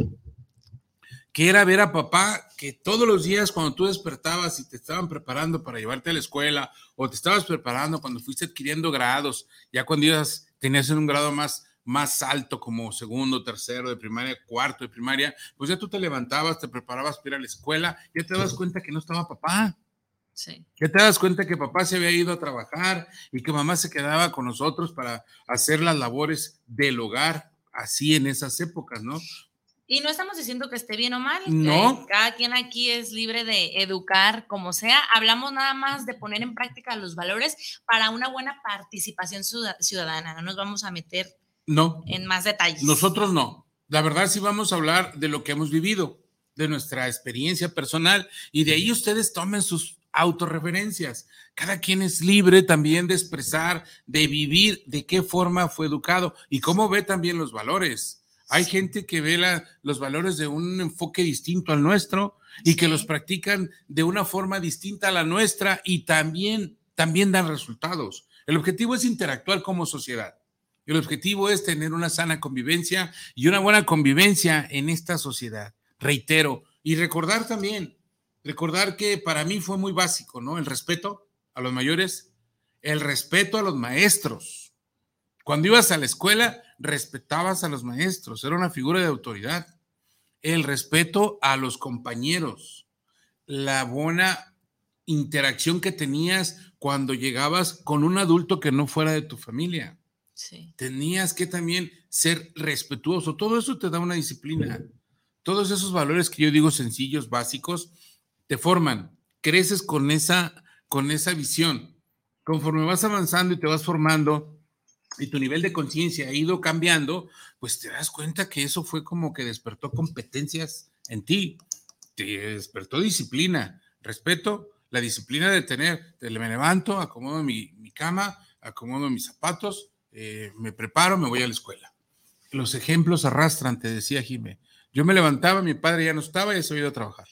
que era ver a papá que todos los días cuando tú despertabas y te estaban preparando para llevarte a la escuela o te estabas preparando cuando fuiste adquiriendo grados, ya cuando ibas, tenías un grado más, más alto como segundo, tercero de primaria, cuarto de primaria, pues ya tú te levantabas, te preparabas para ir a la escuela, ya te das cuenta que no estaba papá. Sí. Ya te das cuenta que papá se había ido a trabajar y que mamá se quedaba con nosotros para hacer las labores del hogar, así en esas épocas, ¿no? Y no estamos diciendo que esté bien o mal. No. Cada quien aquí es libre de educar como sea. Hablamos nada más de poner en práctica los valores para una buena participación ciuda- ciudadana. No nos vamos a meter No, en más detalles. nosotros no. La verdad sí vamos a hablar de lo que hemos vivido, de nuestra experiencia personal y de ahí ustedes tomen sus autorreferencias. Cada quien es libre también de expresar, de vivir, de qué forma fue educado y cómo ve también los valores. Hay gente que ve la- los valores de un enfoque distinto al nuestro y que los practican de una forma distinta a la nuestra y también, también dan resultados. El objetivo es interactuar como sociedad. El objetivo es tener una sana convivencia y una buena convivencia en esta sociedad. Reitero, y recordar también, recordar que para mí fue muy básico, ¿no? El respeto a los mayores, el respeto a los maestros. Cuando ibas a la escuela, respetabas a los maestros, era una figura de autoridad. El respeto a los compañeros, la buena interacción que tenías cuando llegabas con un adulto que no fuera de tu familia Sí. tenías que también ser respetuoso. Todo eso te da una disciplina. Todos esos valores que yo digo sencillos, básicos, te forman. Creces con esa, con esa visión. Conforme vas avanzando y te vas formando y tu nivel de conciencia ha ido cambiando, pues te das cuenta que eso fue como que despertó competencias en ti. Te despertó disciplina, respeto, la disciplina de tener, te- me levanto, acomodo mi, cama, acomodo mis zapatos, eh, me preparo, me voy a la escuela. Los ejemplos arrastran, te decía Jimé. Yo me levantaba, mi padre ya no estaba, ya se había ido a trabajar.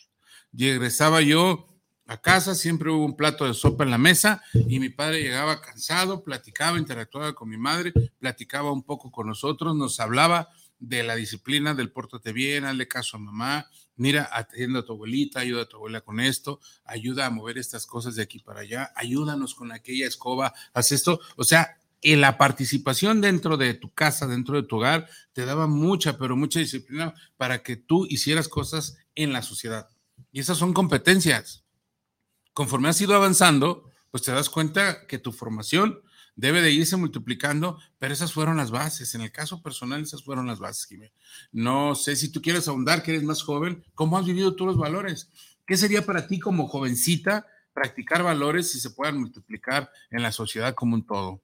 Y regresaba yo a casa, siempre hubo un plato de sopa en la mesa y mi padre llegaba cansado, platicaba, interactuaba con mi madre, platicaba un poco con nosotros, nos hablaba de la disciplina del pórtate bien, hazle caso a mamá, mira, atiende a tu abuelita, ayuda a tu abuela con esto, ayuda a mover estas cosas de aquí para allá, ayúdanos con aquella escoba, haz esto. O sea, en la participación dentro de tu casa, dentro de tu hogar, te daba mucha, pero mucha disciplina para que tú hicieras cosas en la sociedad. Y esas son competencias. Conforme has ido avanzando, pues te das cuenta que tu formación debe de irse multiplicando, pero esas fueron las bases. En el caso personal, esas fueron las bases, Jiménez. No sé si tú quieres ahondar, que eres más joven, ¿cómo has vivido tú los valores? ¿Qué sería para ti como jovencita practicar valores si se puedan multiplicar en la sociedad como un todo?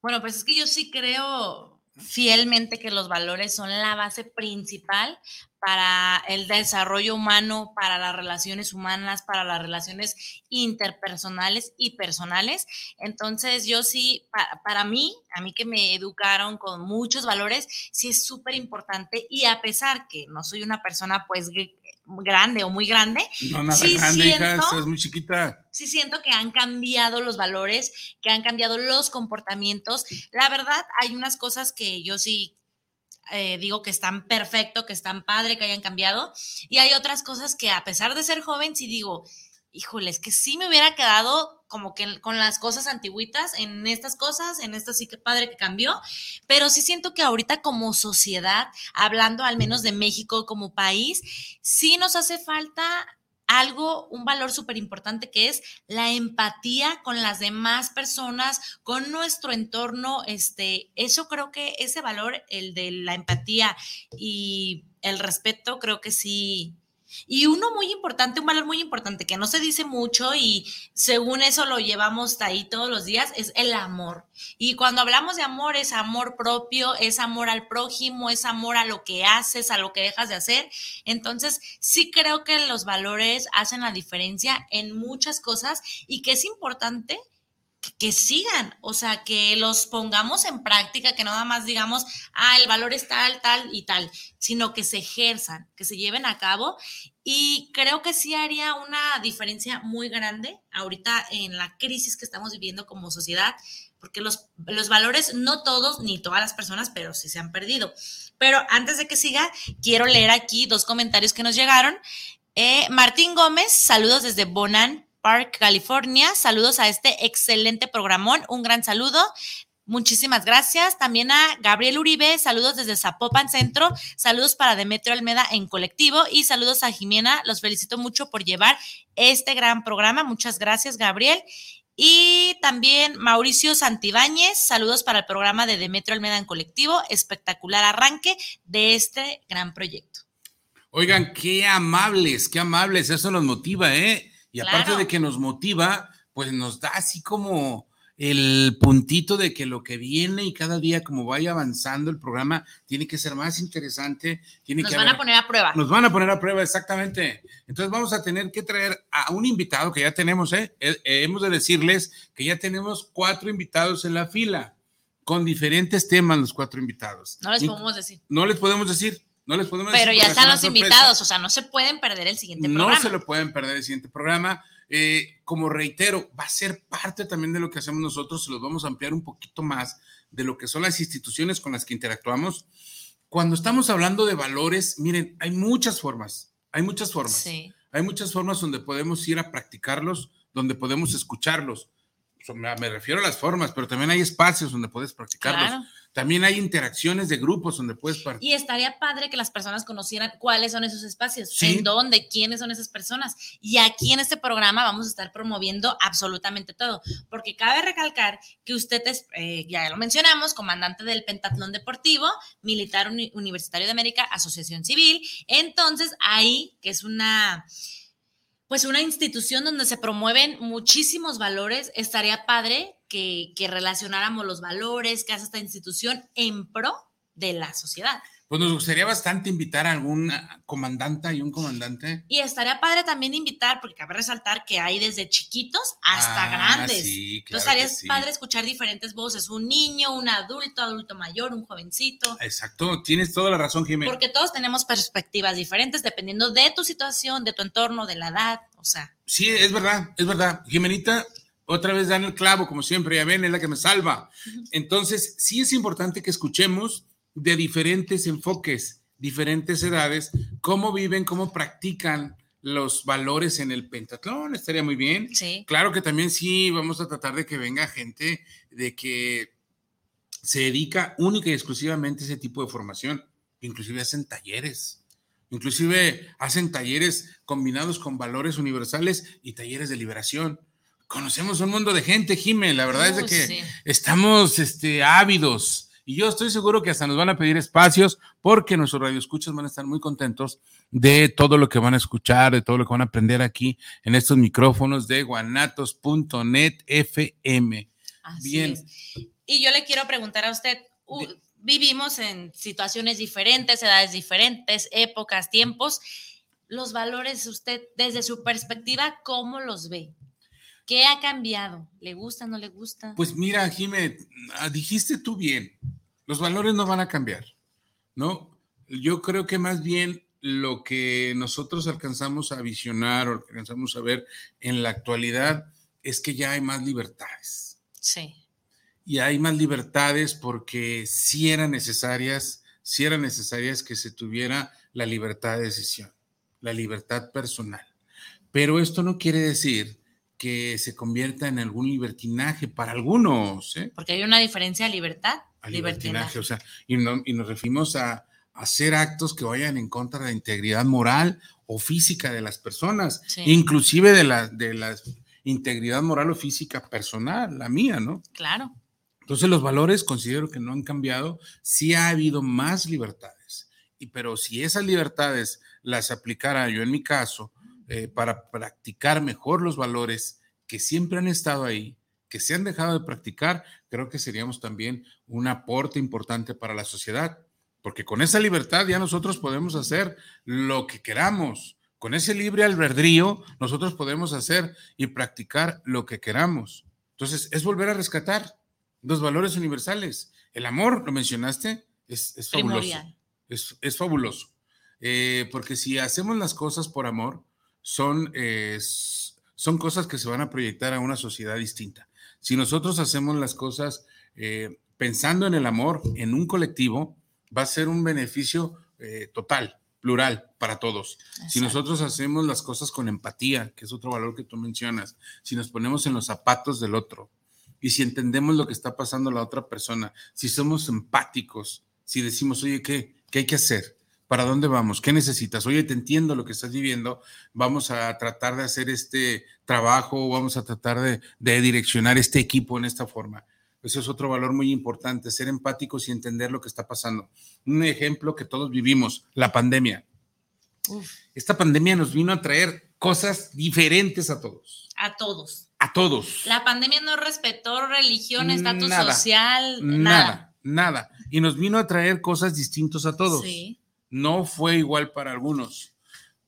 Bueno, pues es que yo sí creo fielmente que los valores son la base principal para el desarrollo humano, para las relaciones humanas, para las relaciones interpersonales y personales. Entonces, yo sí, para, mí, a mí que me educaron con muchos valores, sí es súper importante y a pesar que no soy una persona pues grande o muy grande. No, nada sí grande, siento, es muy chiquita. Sí siento que han cambiado los valores, que han cambiado los comportamientos. La verdad, hay unas cosas que yo sí eh, digo que están perfecto, que están padre, que hayan cambiado. Y hay otras cosas que a pesar de ser joven, sí digo, híjole, es que sí me hubiera quedado como que con las cosas antiguitas, en estas cosas, en estas sí que padre que cambió, pero sí siento que ahorita como sociedad, hablando al menos de México como país, sí nos hace falta algo, un valor súper importante que es la empatía con las demás personas, con nuestro entorno. Este, eso creo que ese valor, el de la empatía y el respeto, creo que sí, y uno muy importante, un valor muy importante que no se dice mucho y según eso lo llevamos ahí todos los días, es el amor. Y cuando hablamos de amor, es amor propio, es amor al prójimo, es amor a lo que haces, a lo que dejas de hacer. Entonces, sí creo que los valores hacen la diferencia en muchas cosas y que es importante que sigan, o sea, que los pongamos en práctica, que nada más digamos, ah, el valor es tal, tal y tal, sino que se ejerzan, que se lleven a cabo. Y creo que sí haría una diferencia muy grande ahorita en la crisis que estamos viviendo como sociedad, porque los, los valores, no todos ni todas las personas, pero sí se han perdido. Pero antes de que siga, quiero leer aquí dos comentarios que nos llegaron. Eh, Martín Gómez, saludos desde Bonan, Park, California. Saludos a este excelente programón. Un gran saludo. Muchísimas gracias. También a Gabriel Uribe, saludos desde Zapopan Centro, saludos para Demetrio Almeda en colectivo y saludos a Jimena. Los felicito mucho por llevar este gran programa. Muchas gracias, Gabriel. Y también Mauricio Santibáñez, saludos para el programa de Demetrio Almeda en colectivo. Espectacular arranque de este gran proyecto. Oigan, qué amables, qué amables, eso nos motiva, ¿eh? Y aparte de que nos motiva, pues nos da así como el puntito de que lo que viene y cada día como vaya avanzando el programa tiene que ser más interesante. Tiene nos van a poner a prueba. Nos van a poner a prueba, exactamente. Entonces vamos a tener que traer a un invitado que ya tenemos, ¿eh? eh, eh hemos de decirles que ya tenemos cuatro invitados en la fila con diferentes temas los cuatro invitados. No les podemos decir. No les podemos decir. No les podemos Pero ya están los invitados, o sea, no se pueden perder el siguiente programa. No se lo pueden perder el siguiente programa. Eh, como reitero, va a ser parte también de lo que hacemos nosotros, se los vamos a ampliar un poquito más de lo que son las instituciones con las que interactuamos. Cuando estamos hablando de valores, miren, hay muchas formas, hay muchas formas. Sí. Hay muchas formas donde podemos ir a practicarlos, donde podemos escucharlos. Me refiero a las formas, pero también hay espacios donde puedes practicarlos. Claro. También hay interacciones de grupos donde puedes participar. Y estaría padre que las personas conocieran cuáles son esos espacios, en dónde, quiénes son esas personas. Y aquí en este programa vamos a estar promoviendo absolutamente todo, porque cabe recalcar que usted es, eh, ya lo mencionamos, comandante del Pentatlón Deportivo, militar universitario de América, asociación civil. Entonces, ahí, que es una pues una institución donde se promueven muchísimos valores, estaría padre que, que relacionáramos los valores que hace esta institución en pro de la sociedad. Pues nos gustaría bastante invitar a algún comandante y un comandante. Y estaría padre también invitar, porque cabe resaltar que hay desde chiquitos hasta ah, grandes. Sí, claro Entonces estaría padre escuchar diferentes voces, un niño, un adulto, adulto mayor, un jovencito. Exacto, tienes toda la razón, Jiménez. Porque todos tenemos perspectivas diferentes dependiendo de tu situación, de tu entorno, de la edad, o sea. Sí, es verdad, es verdad. Jimenita, otra vez dan el clavo, como siempre, ya ven, es la que me salva. Entonces, sí es importante que escuchemos de diferentes enfoques, diferentes edades, cómo viven, cómo practican los valores en el pentatlón, estaría muy bien. Sí. Claro que también sí vamos a tratar de que venga gente de que se dedica única y exclusivamente a ese tipo de formación. Inclusive hacen talleres. Inclusive hacen talleres combinados con valores universales y talleres de liberación conocemos un mundo de gente, Jimé. La verdad es de que sí. estamos este, ávidos. Y yo estoy seguro que hasta nos van a pedir espacios porque nuestros radioescuchas van a estar muy contentos de todo lo que van a escuchar, de todo lo que van a aprender aquí en estos micrófonos de guanatos.net FM. Así Bien. es. Y yo le quiero preguntar a usted, vivimos en situaciones diferentes, edades diferentes, épocas, tiempos. Los valores, usted, desde su perspectiva, ¿cómo los ve? ¿Qué ha cambiado? ¿Le gusta, no le gusta? Pues mira, Jimé, ah, dijiste tú bien, los valores no van a cambiar, ¿no? Yo creo que más bien lo que nosotros alcanzamos a visionar o alcanzamos a ver en la actualidad es que ya hay más libertades. Sí. Y hay más libertades porque sí eran necesarias, sí eran necesarias que se tuviera la libertad de decisión, la libertad personal. Pero esto no quiere decir que se convierta en algún libertinaje para algunos, ¿eh? Porque hay una diferencia de libertad. a libertinaje. libertinaje, o sea, y, no- y nos referimos a, a hacer actos que vayan en contra de la integridad moral o física de las personas, Sí. inclusive de la, de la integridad moral o física personal, la mía, ¿no? Claro. Entonces los valores considero que no han cambiado, sí ha habido más libertades, y, pero si esas libertades las aplicara yo en mi caso eh, para practicar mejor los valores que siempre han estado ahí, que se han dejado de practicar, creo que seríamos también un aporte importante para la sociedad, porque con esa libertad ya nosotros podemos hacer lo que queramos. Con ese libre albedrío, nosotros podemos hacer y practicar lo que queramos. Entonces, es volver a rescatar los valores universales. El amor, lo mencionaste, es, es fabuloso. Es, es fabuloso. Eh, porque si hacemos las cosas por amor, son, eh, son cosas que se van a proyectar a una sociedad distinta. Si nosotros hacemos las cosas eh, pensando en el amor, en un colectivo, va a ser un beneficio eh, total, plural, para todos. Si nosotros hacemos las cosas con empatía, que es otro valor que tú mencionas, si nos ponemos en los zapatos del otro y si entendemos lo que está pasando a la otra persona, si somos empáticos, si decimos, oye, ¿qué, qué hay que hacer? ¿Para dónde vamos? ¿Qué necesitas? Oye, te entiendo lo que estás viviendo. Vamos a tratar de hacer este trabajo, vamos a tratar de, de direccionar este equipo en esta forma. Ese es otro valor muy importante, ser empáticos y entender lo que está pasando. Un ejemplo que todos vivimos, la pandemia. Uf, Esta pandemia nos vino a traer cosas diferentes a todos. a todos. A todos. La pandemia no respetó religión, estatus Nada, social, nada. Nada, nada. Y nos vino a traer cosas distintas a todos. Sí. No fue igual para algunos.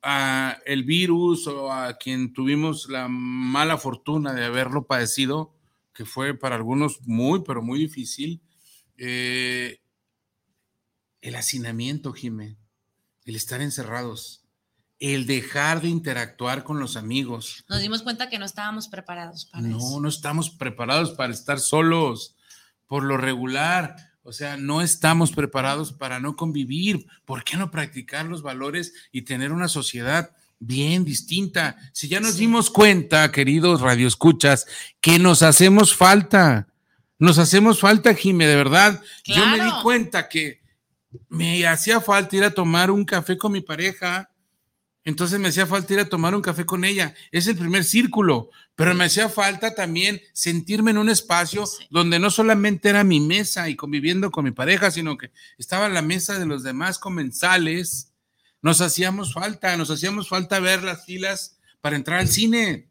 A el virus o a quien tuvimos la mala fortuna de haberlo padecido, que fue para algunos muy, pero muy difícil. eh, el hacinamiento, Jimé, el estar encerrados, el dejar de interactuar con los amigos, Nos dimos cuenta que no estábamos preparados para no, eso. no estamos preparados para estar solos por lo regular. O sea, no estamos preparados para no convivir. ¿Por qué no practicar los valores y tener una sociedad bien distinta? Si ya nos dimos cuenta, queridos radioescuchas, que nos hacemos falta. Nos hacemos falta, Jime, de verdad. Yo me di Claro. cuenta que me hacía falta ir a tomar un café con mi pareja. Entonces me hacía falta ir a tomar un café con ella. Es el primer círculo, pero me hacía falta también sentirme en un espacio Sí. donde no solamente era mi mesa y conviviendo con mi pareja, sino que estaba la mesa de los demás comensales. Nos hacíamos falta, nos hacíamos falta ver las filas para entrar al cine,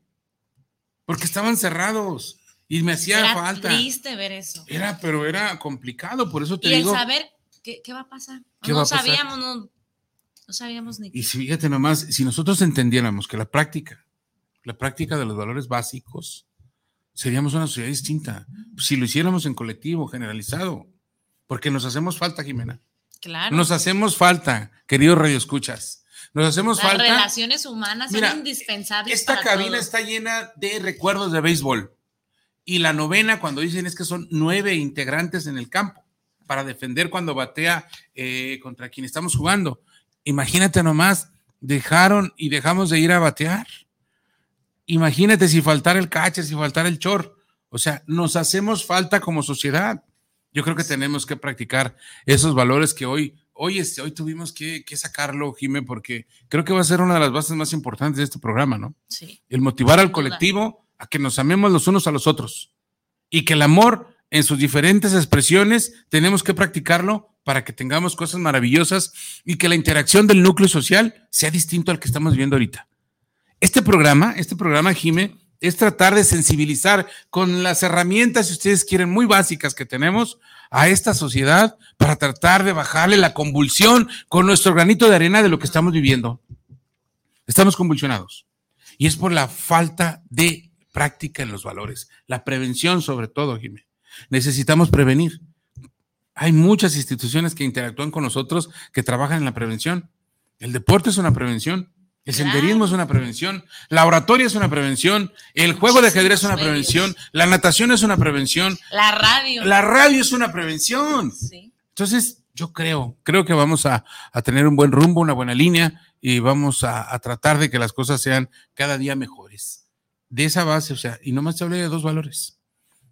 porque estaban cerrados y me hacía Era falta. triste ver eso. Era, pero era complicado, por eso te Y el digo. saber qué, qué va a pasar. ¿Qué no va a pasar? sabíamos, no, no sabíamos ni Y si fíjate nomás, si nosotros entendiéramos que la práctica, la práctica de los valores básicos, seríamos una sociedad distinta. Si lo hiciéramos en colectivo, generalizado, porque nos hacemos falta, Jimena. Claro. Nos hacemos falta, queridos radioescuchas. Nos hacemos Las falta. relaciones humanas Mira, son indispensables. Esta para cabina está llena de recuerdos de béisbol. Y la novena, cuando dicen es que son nueve integrantes en el campo para defender cuando batea eh, contra quien estamos jugando. Imagínate nomás, dejaron y dejamos de ir a batear. Imagínate si faltara el catcher, si faltara el chor. O sea, nos hacemos falta como sociedad. Yo creo que tenemos que practicar esos valores que hoy, hoy, este, hoy tuvimos que, que sacarlo, Jimé, porque creo que va a ser una de las bases más importantes de este programa, ¿no? Sí. El motivar al colectivo a que nos amemos los unos a los otros y que el amor en sus diferentes expresiones tenemos que practicarlo para que tengamos cosas maravillosas y que la interacción del núcleo social sea distinto al que estamos viendo ahorita. Este programa, este programa, Jime, es tratar de sensibilizar con las herramientas, si ustedes quieren, muy básicas que tenemos a esta sociedad para tratar de bajarle la convulsión con nuestro granito de arena de lo que estamos viviendo. Estamos convulsionados. Y es por la falta de práctica en los valores, la prevención sobre todo, Jiménez. Necesitamos prevenir. Hay muchas instituciones que interactúan con nosotros que trabajan en la prevención. El deporte es una prevención. El senderismo es una prevención, la oratoria es una prevención, el juego de ajedrez es una prevención, la natación es una prevención. La radio. La radio es una prevención. Entonces, yo creo, creo que vamos a, tener un buen rumbo, una buena línea y vamos a, tratar de que las cosas sean cada día mejores. De esa base, o sea, y nomás te hablé de dos valores.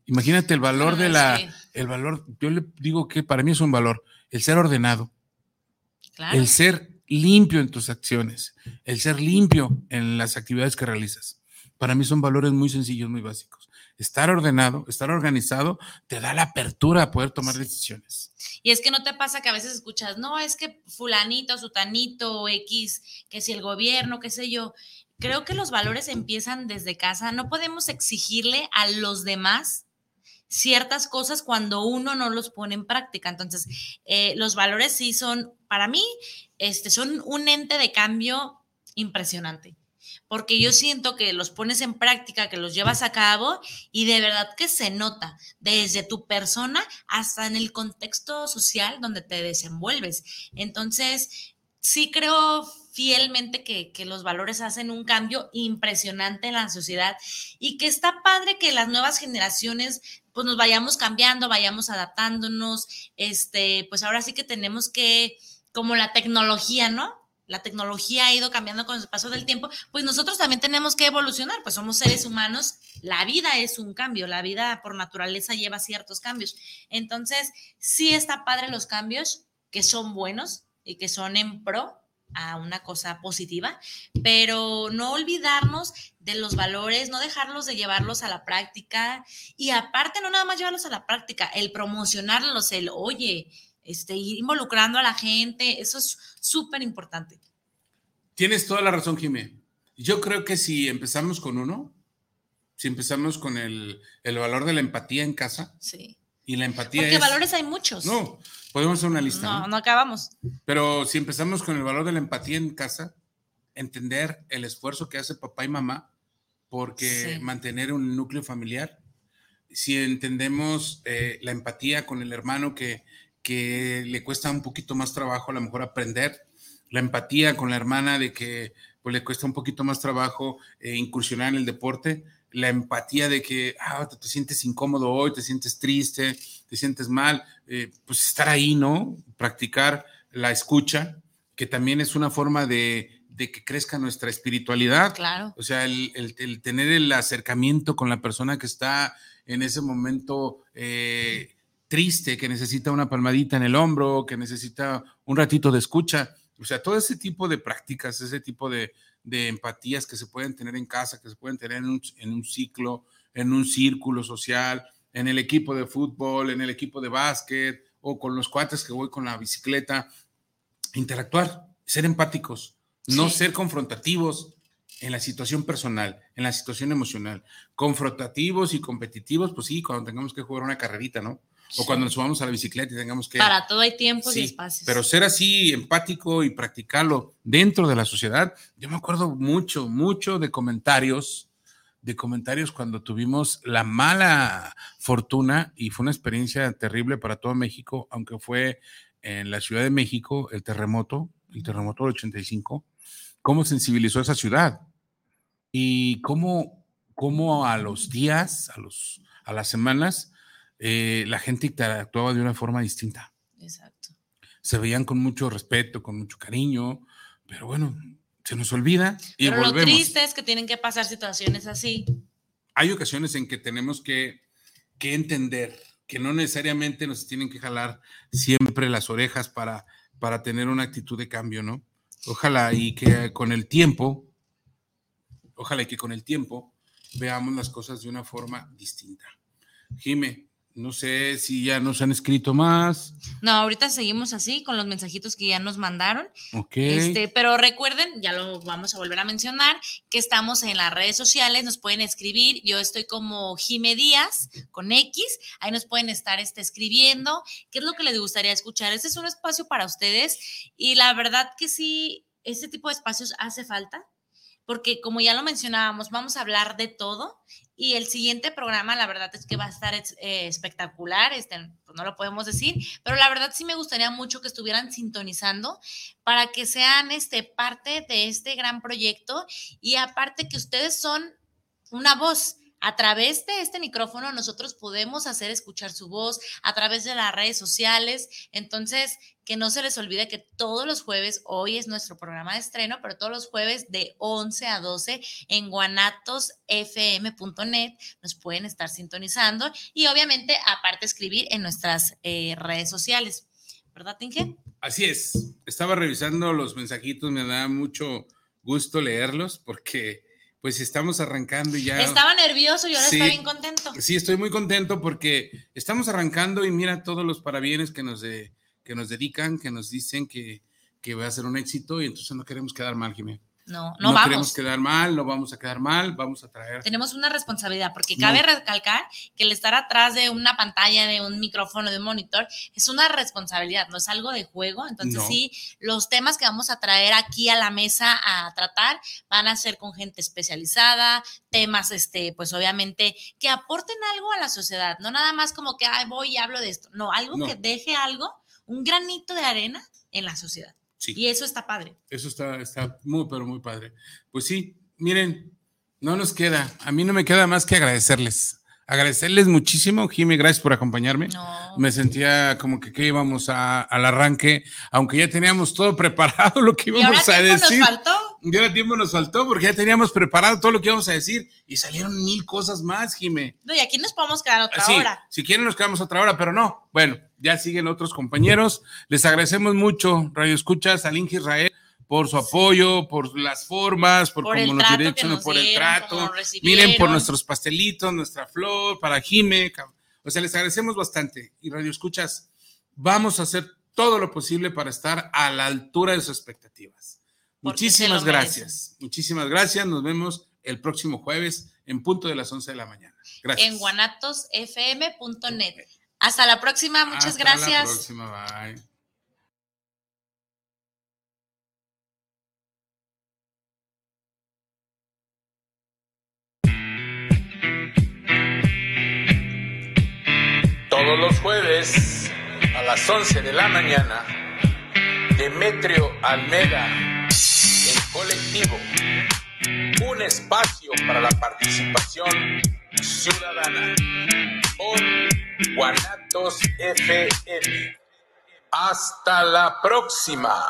Imagínate el valor de la, el valor, yo le digo que para mí es un valor, el ser ordenado, el ser limpio en tus acciones, el ser limpio en las actividades que realizas. Para mí son valores muy sencillos, muy básicos. Estar ordenado, estar organizado, te da la apertura a poder tomar decisiones. Y es que no te pasa que a veces escuchas, no, es que fulanito, sutanito, X, que si el gobierno, qué sé yo. Creo que los valores empiezan desde casa. No podemos exigirle a los demás ciertas cosas cuando uno no los pone en práctica. Entonces, eh, los valores sí son, para mí, este, son un ente de cambio impresionante. Porque yo siento que los pones en práctica, que los llevas a cabo y de verdad que se nota desde tu persona hasta en el contexto social donde te desenvuelves. Entonces, sí creo fielmente que, que, los valores hacen un cambio impresionante en la sociedad y que está padre que las nuevas generaciones pues nos vayamos cambiando, vayamos adaptándonos, este, pues ahora sí que tenemos que, como la tecnología, ¿no? La tecnología ha ido cambiando con el paso del tiempo, pues nosotros también tenemos que evolucionar, pues somos seres humanos, la vida es un cambio, la vida por naturaleza lleva ciertos cambios. Entonces, sí está padre los cambios que son buenos y que son en pro a una cosa positiva, pero no olvidarnos de los valores, no dejarlos de llevarlos a la práctica y aparte no nada más llevarlos a la práctica, el promocionarlos, el oye, este, ir involucrando a la gente, eso es súper importante. Tienes toda la razón, Jimé. Yo creo que si empezamos con uno, si empezamos con el, el valor de la empatía en casa, sí. y la empatía Porque valores hay muchos. No, Podemos hacer una lista. No, no, acabamos. Pero si empezamos con el valor de la empatía en casa, entender el esfuerzo que hace papá y mamá porque mantener un núcleo familiar. Si entendemos eh, la empatía con el hermano que, que le cuesta un poquito más trabajo a lo mejor aprender, la empatía con la hermana de que pues, le cuesta un poquito más trabajo eh, incursionar en el deporte, la empatía de que ah, te, sientes incómodo hoy, te sientes triste, te sientes mal, eh, pues estar ahí, ¿no? Practicar la escucha, que también es una forma de, que crezca nuestra espiritualidad. Claro. O sea, el, tener el acercamiento con la persona que está en ese momento eh, triste, que necesita una palmadita en el hombro, que necesita un ratito de escucha. O sea, todo ese tipo de prácticas, ese tipo de, de empatías que se pueden tener en casa, que se pueden tener en un, ciclo, en un círculo social, en el equipo de fútbol, en el equipo de básquet o con los cuates que voy con la bicicleta. Interactuar, ser empáticos, no ser confrontativos en la situación personal, en la situación emocional. Confrontativos y competitivos, pues sí, cuando tengamos que jugar una carrerita, ¿no? o cuando nos subamos a la bicicleta y tengamos que... Para todo hay tiempo y espacios. Pero ser así empático y practicarlo dentro de la sociedad, yo me acuerdo mucho, mucho de comentarios, de comentarios cuando tuvimos la mala fortuna y fue una experiencia terrible para todo México, aunque fue en la Ciudad de México el terremoto, el terremoto del 85, cómo sensibilizó esa ciudad y cómo, cómo a los días, a, los, a las semanas, eh, la gente interactuaba de una forma distinta. Exacto. Se veían con mucho respeto, con mucho cariño, pero bueno, se nos olvida y pero volvemos. Lo triste es que tienen que pasar situaciones así. Hay ocasiones en que tenemos que, que entender que no necesariamente nos tienen que jalar siempre las orejas para, para tener una actitud de cambio, ¿no? Ojalá y que con el tiempo, ojalá y que con el tiempo veamos las cosas de una forma distinta. Jime, no sé si ya nos han escrito más. No, ahorita seguimos así con los mensajitos que ya nos mandaron. Ok. Este, pero recuerden, ya lo vamos a volver a mencionar, que estamos en las redes sociales, nos pueden escribir. Yo estoy como Jime Díaz con X, ahí nos pueden estar este, escribiendo. ¿Qué es lo que les gustaría escuchar? Este es un espacio para ustedes y la verdad que sí, este tipo de espacios hace falta porque como ya lo mencionábamos, vamos a hablar de todo y el siguiente programa, la verdad es que va a estar eh, espectacular, este, pues no lo podemos decir, pero la verdad sí me gustaría mucho que estuvieran sintonizando para que sean este, parte de este gran proyecto y aparte que ustedes son una voz a través de este micrófono nosotros podemos hacer escuchar su voz a través de las redes sociales. Entonces, que no se les olvide que todos los jueves, hoy es nuestro programa de estreno, pero todos los jueves de 11 a 12 en guanatosfm.net nos pueden estar sintonizando y obviamente aparte escribir en nuestras eh, redes sociales. ¿Verdad, Tinge? Así es. Estaba revisando los mensajitos, me da mucho gusto leerlos porque pues estamos arrancando y ya. Estaba nervioso y ahora está bien contento. Sí, estoy muy contento porque estamos arrancando y mira todos los parabienes que nos, que nos dedican, que nos dicen que, que va a ser un éxito y entonces no queremos quedar mal, Jiménez. No, no, no queremos quedar mal, no vamos a quedar mal, vamos a traer. Tenemos una responsabilidad, porque cabe recalcar que el estar atrás de una pantalla, de un micrófono, de un monitor, es una responsabilidad, no es algo de juego. Entonces, sí, los temas que vamos a traer aquí a la mesa a tratar van a ser con gente especializada, temas, este, pues obviamente, que aporten algo a la sociedad, no nada más como que Ay, voy y hablo de esto, no, algo que deje algo, un granito de arena en la sociedad. Y eso está padre. Eso está, está muy, pero muy padre. Pues sí, miren, no nos queda, a mí no me queda más que agradecerles. Agradecerles muchísimo, Jimmy, gracias por acompañarme. Me sentía como que, que íbamos al arranque, aunque ya teníamos todo preparado lo que íbamos a decir. Nos faltó? Ya el tiempo nos faltó porque ya teníamos preparado todo lo que íbamos a decir y salieron mil cosas más, Jimé. No, y aquí nos podemos quedar otra hora. Si quieren, nos quedamos otra hora, pero no. Bueno, ya siguen otros compañeros. Les agradecemos mucho, Radio Escuchas, al Inge Israel por su apoyo, por las formas, por, cómo nos direccionan, por el trato. Miren, por nuestros pastelitos, nuestra flor, para Jime. O sea, les agradecemos bastante. Y Radio Escuchas, vamos a hacer todo lo posible para estar a la altura de sus expectativas. Muchísimas gracias. Muchísimas gracias. Nos vemos el próximo jueves en punto de las 11 de la mañana. Gracias. En guanatosfm.net. Hasta la próxima. Muchas gracias. Hasta la próxima. Bye. Todos los jueves a las 11 de la mañana, Demetrio Almeda, el colectivo, un espacio para la participación ciudadana por Guanatos FM. Hasta la próxima.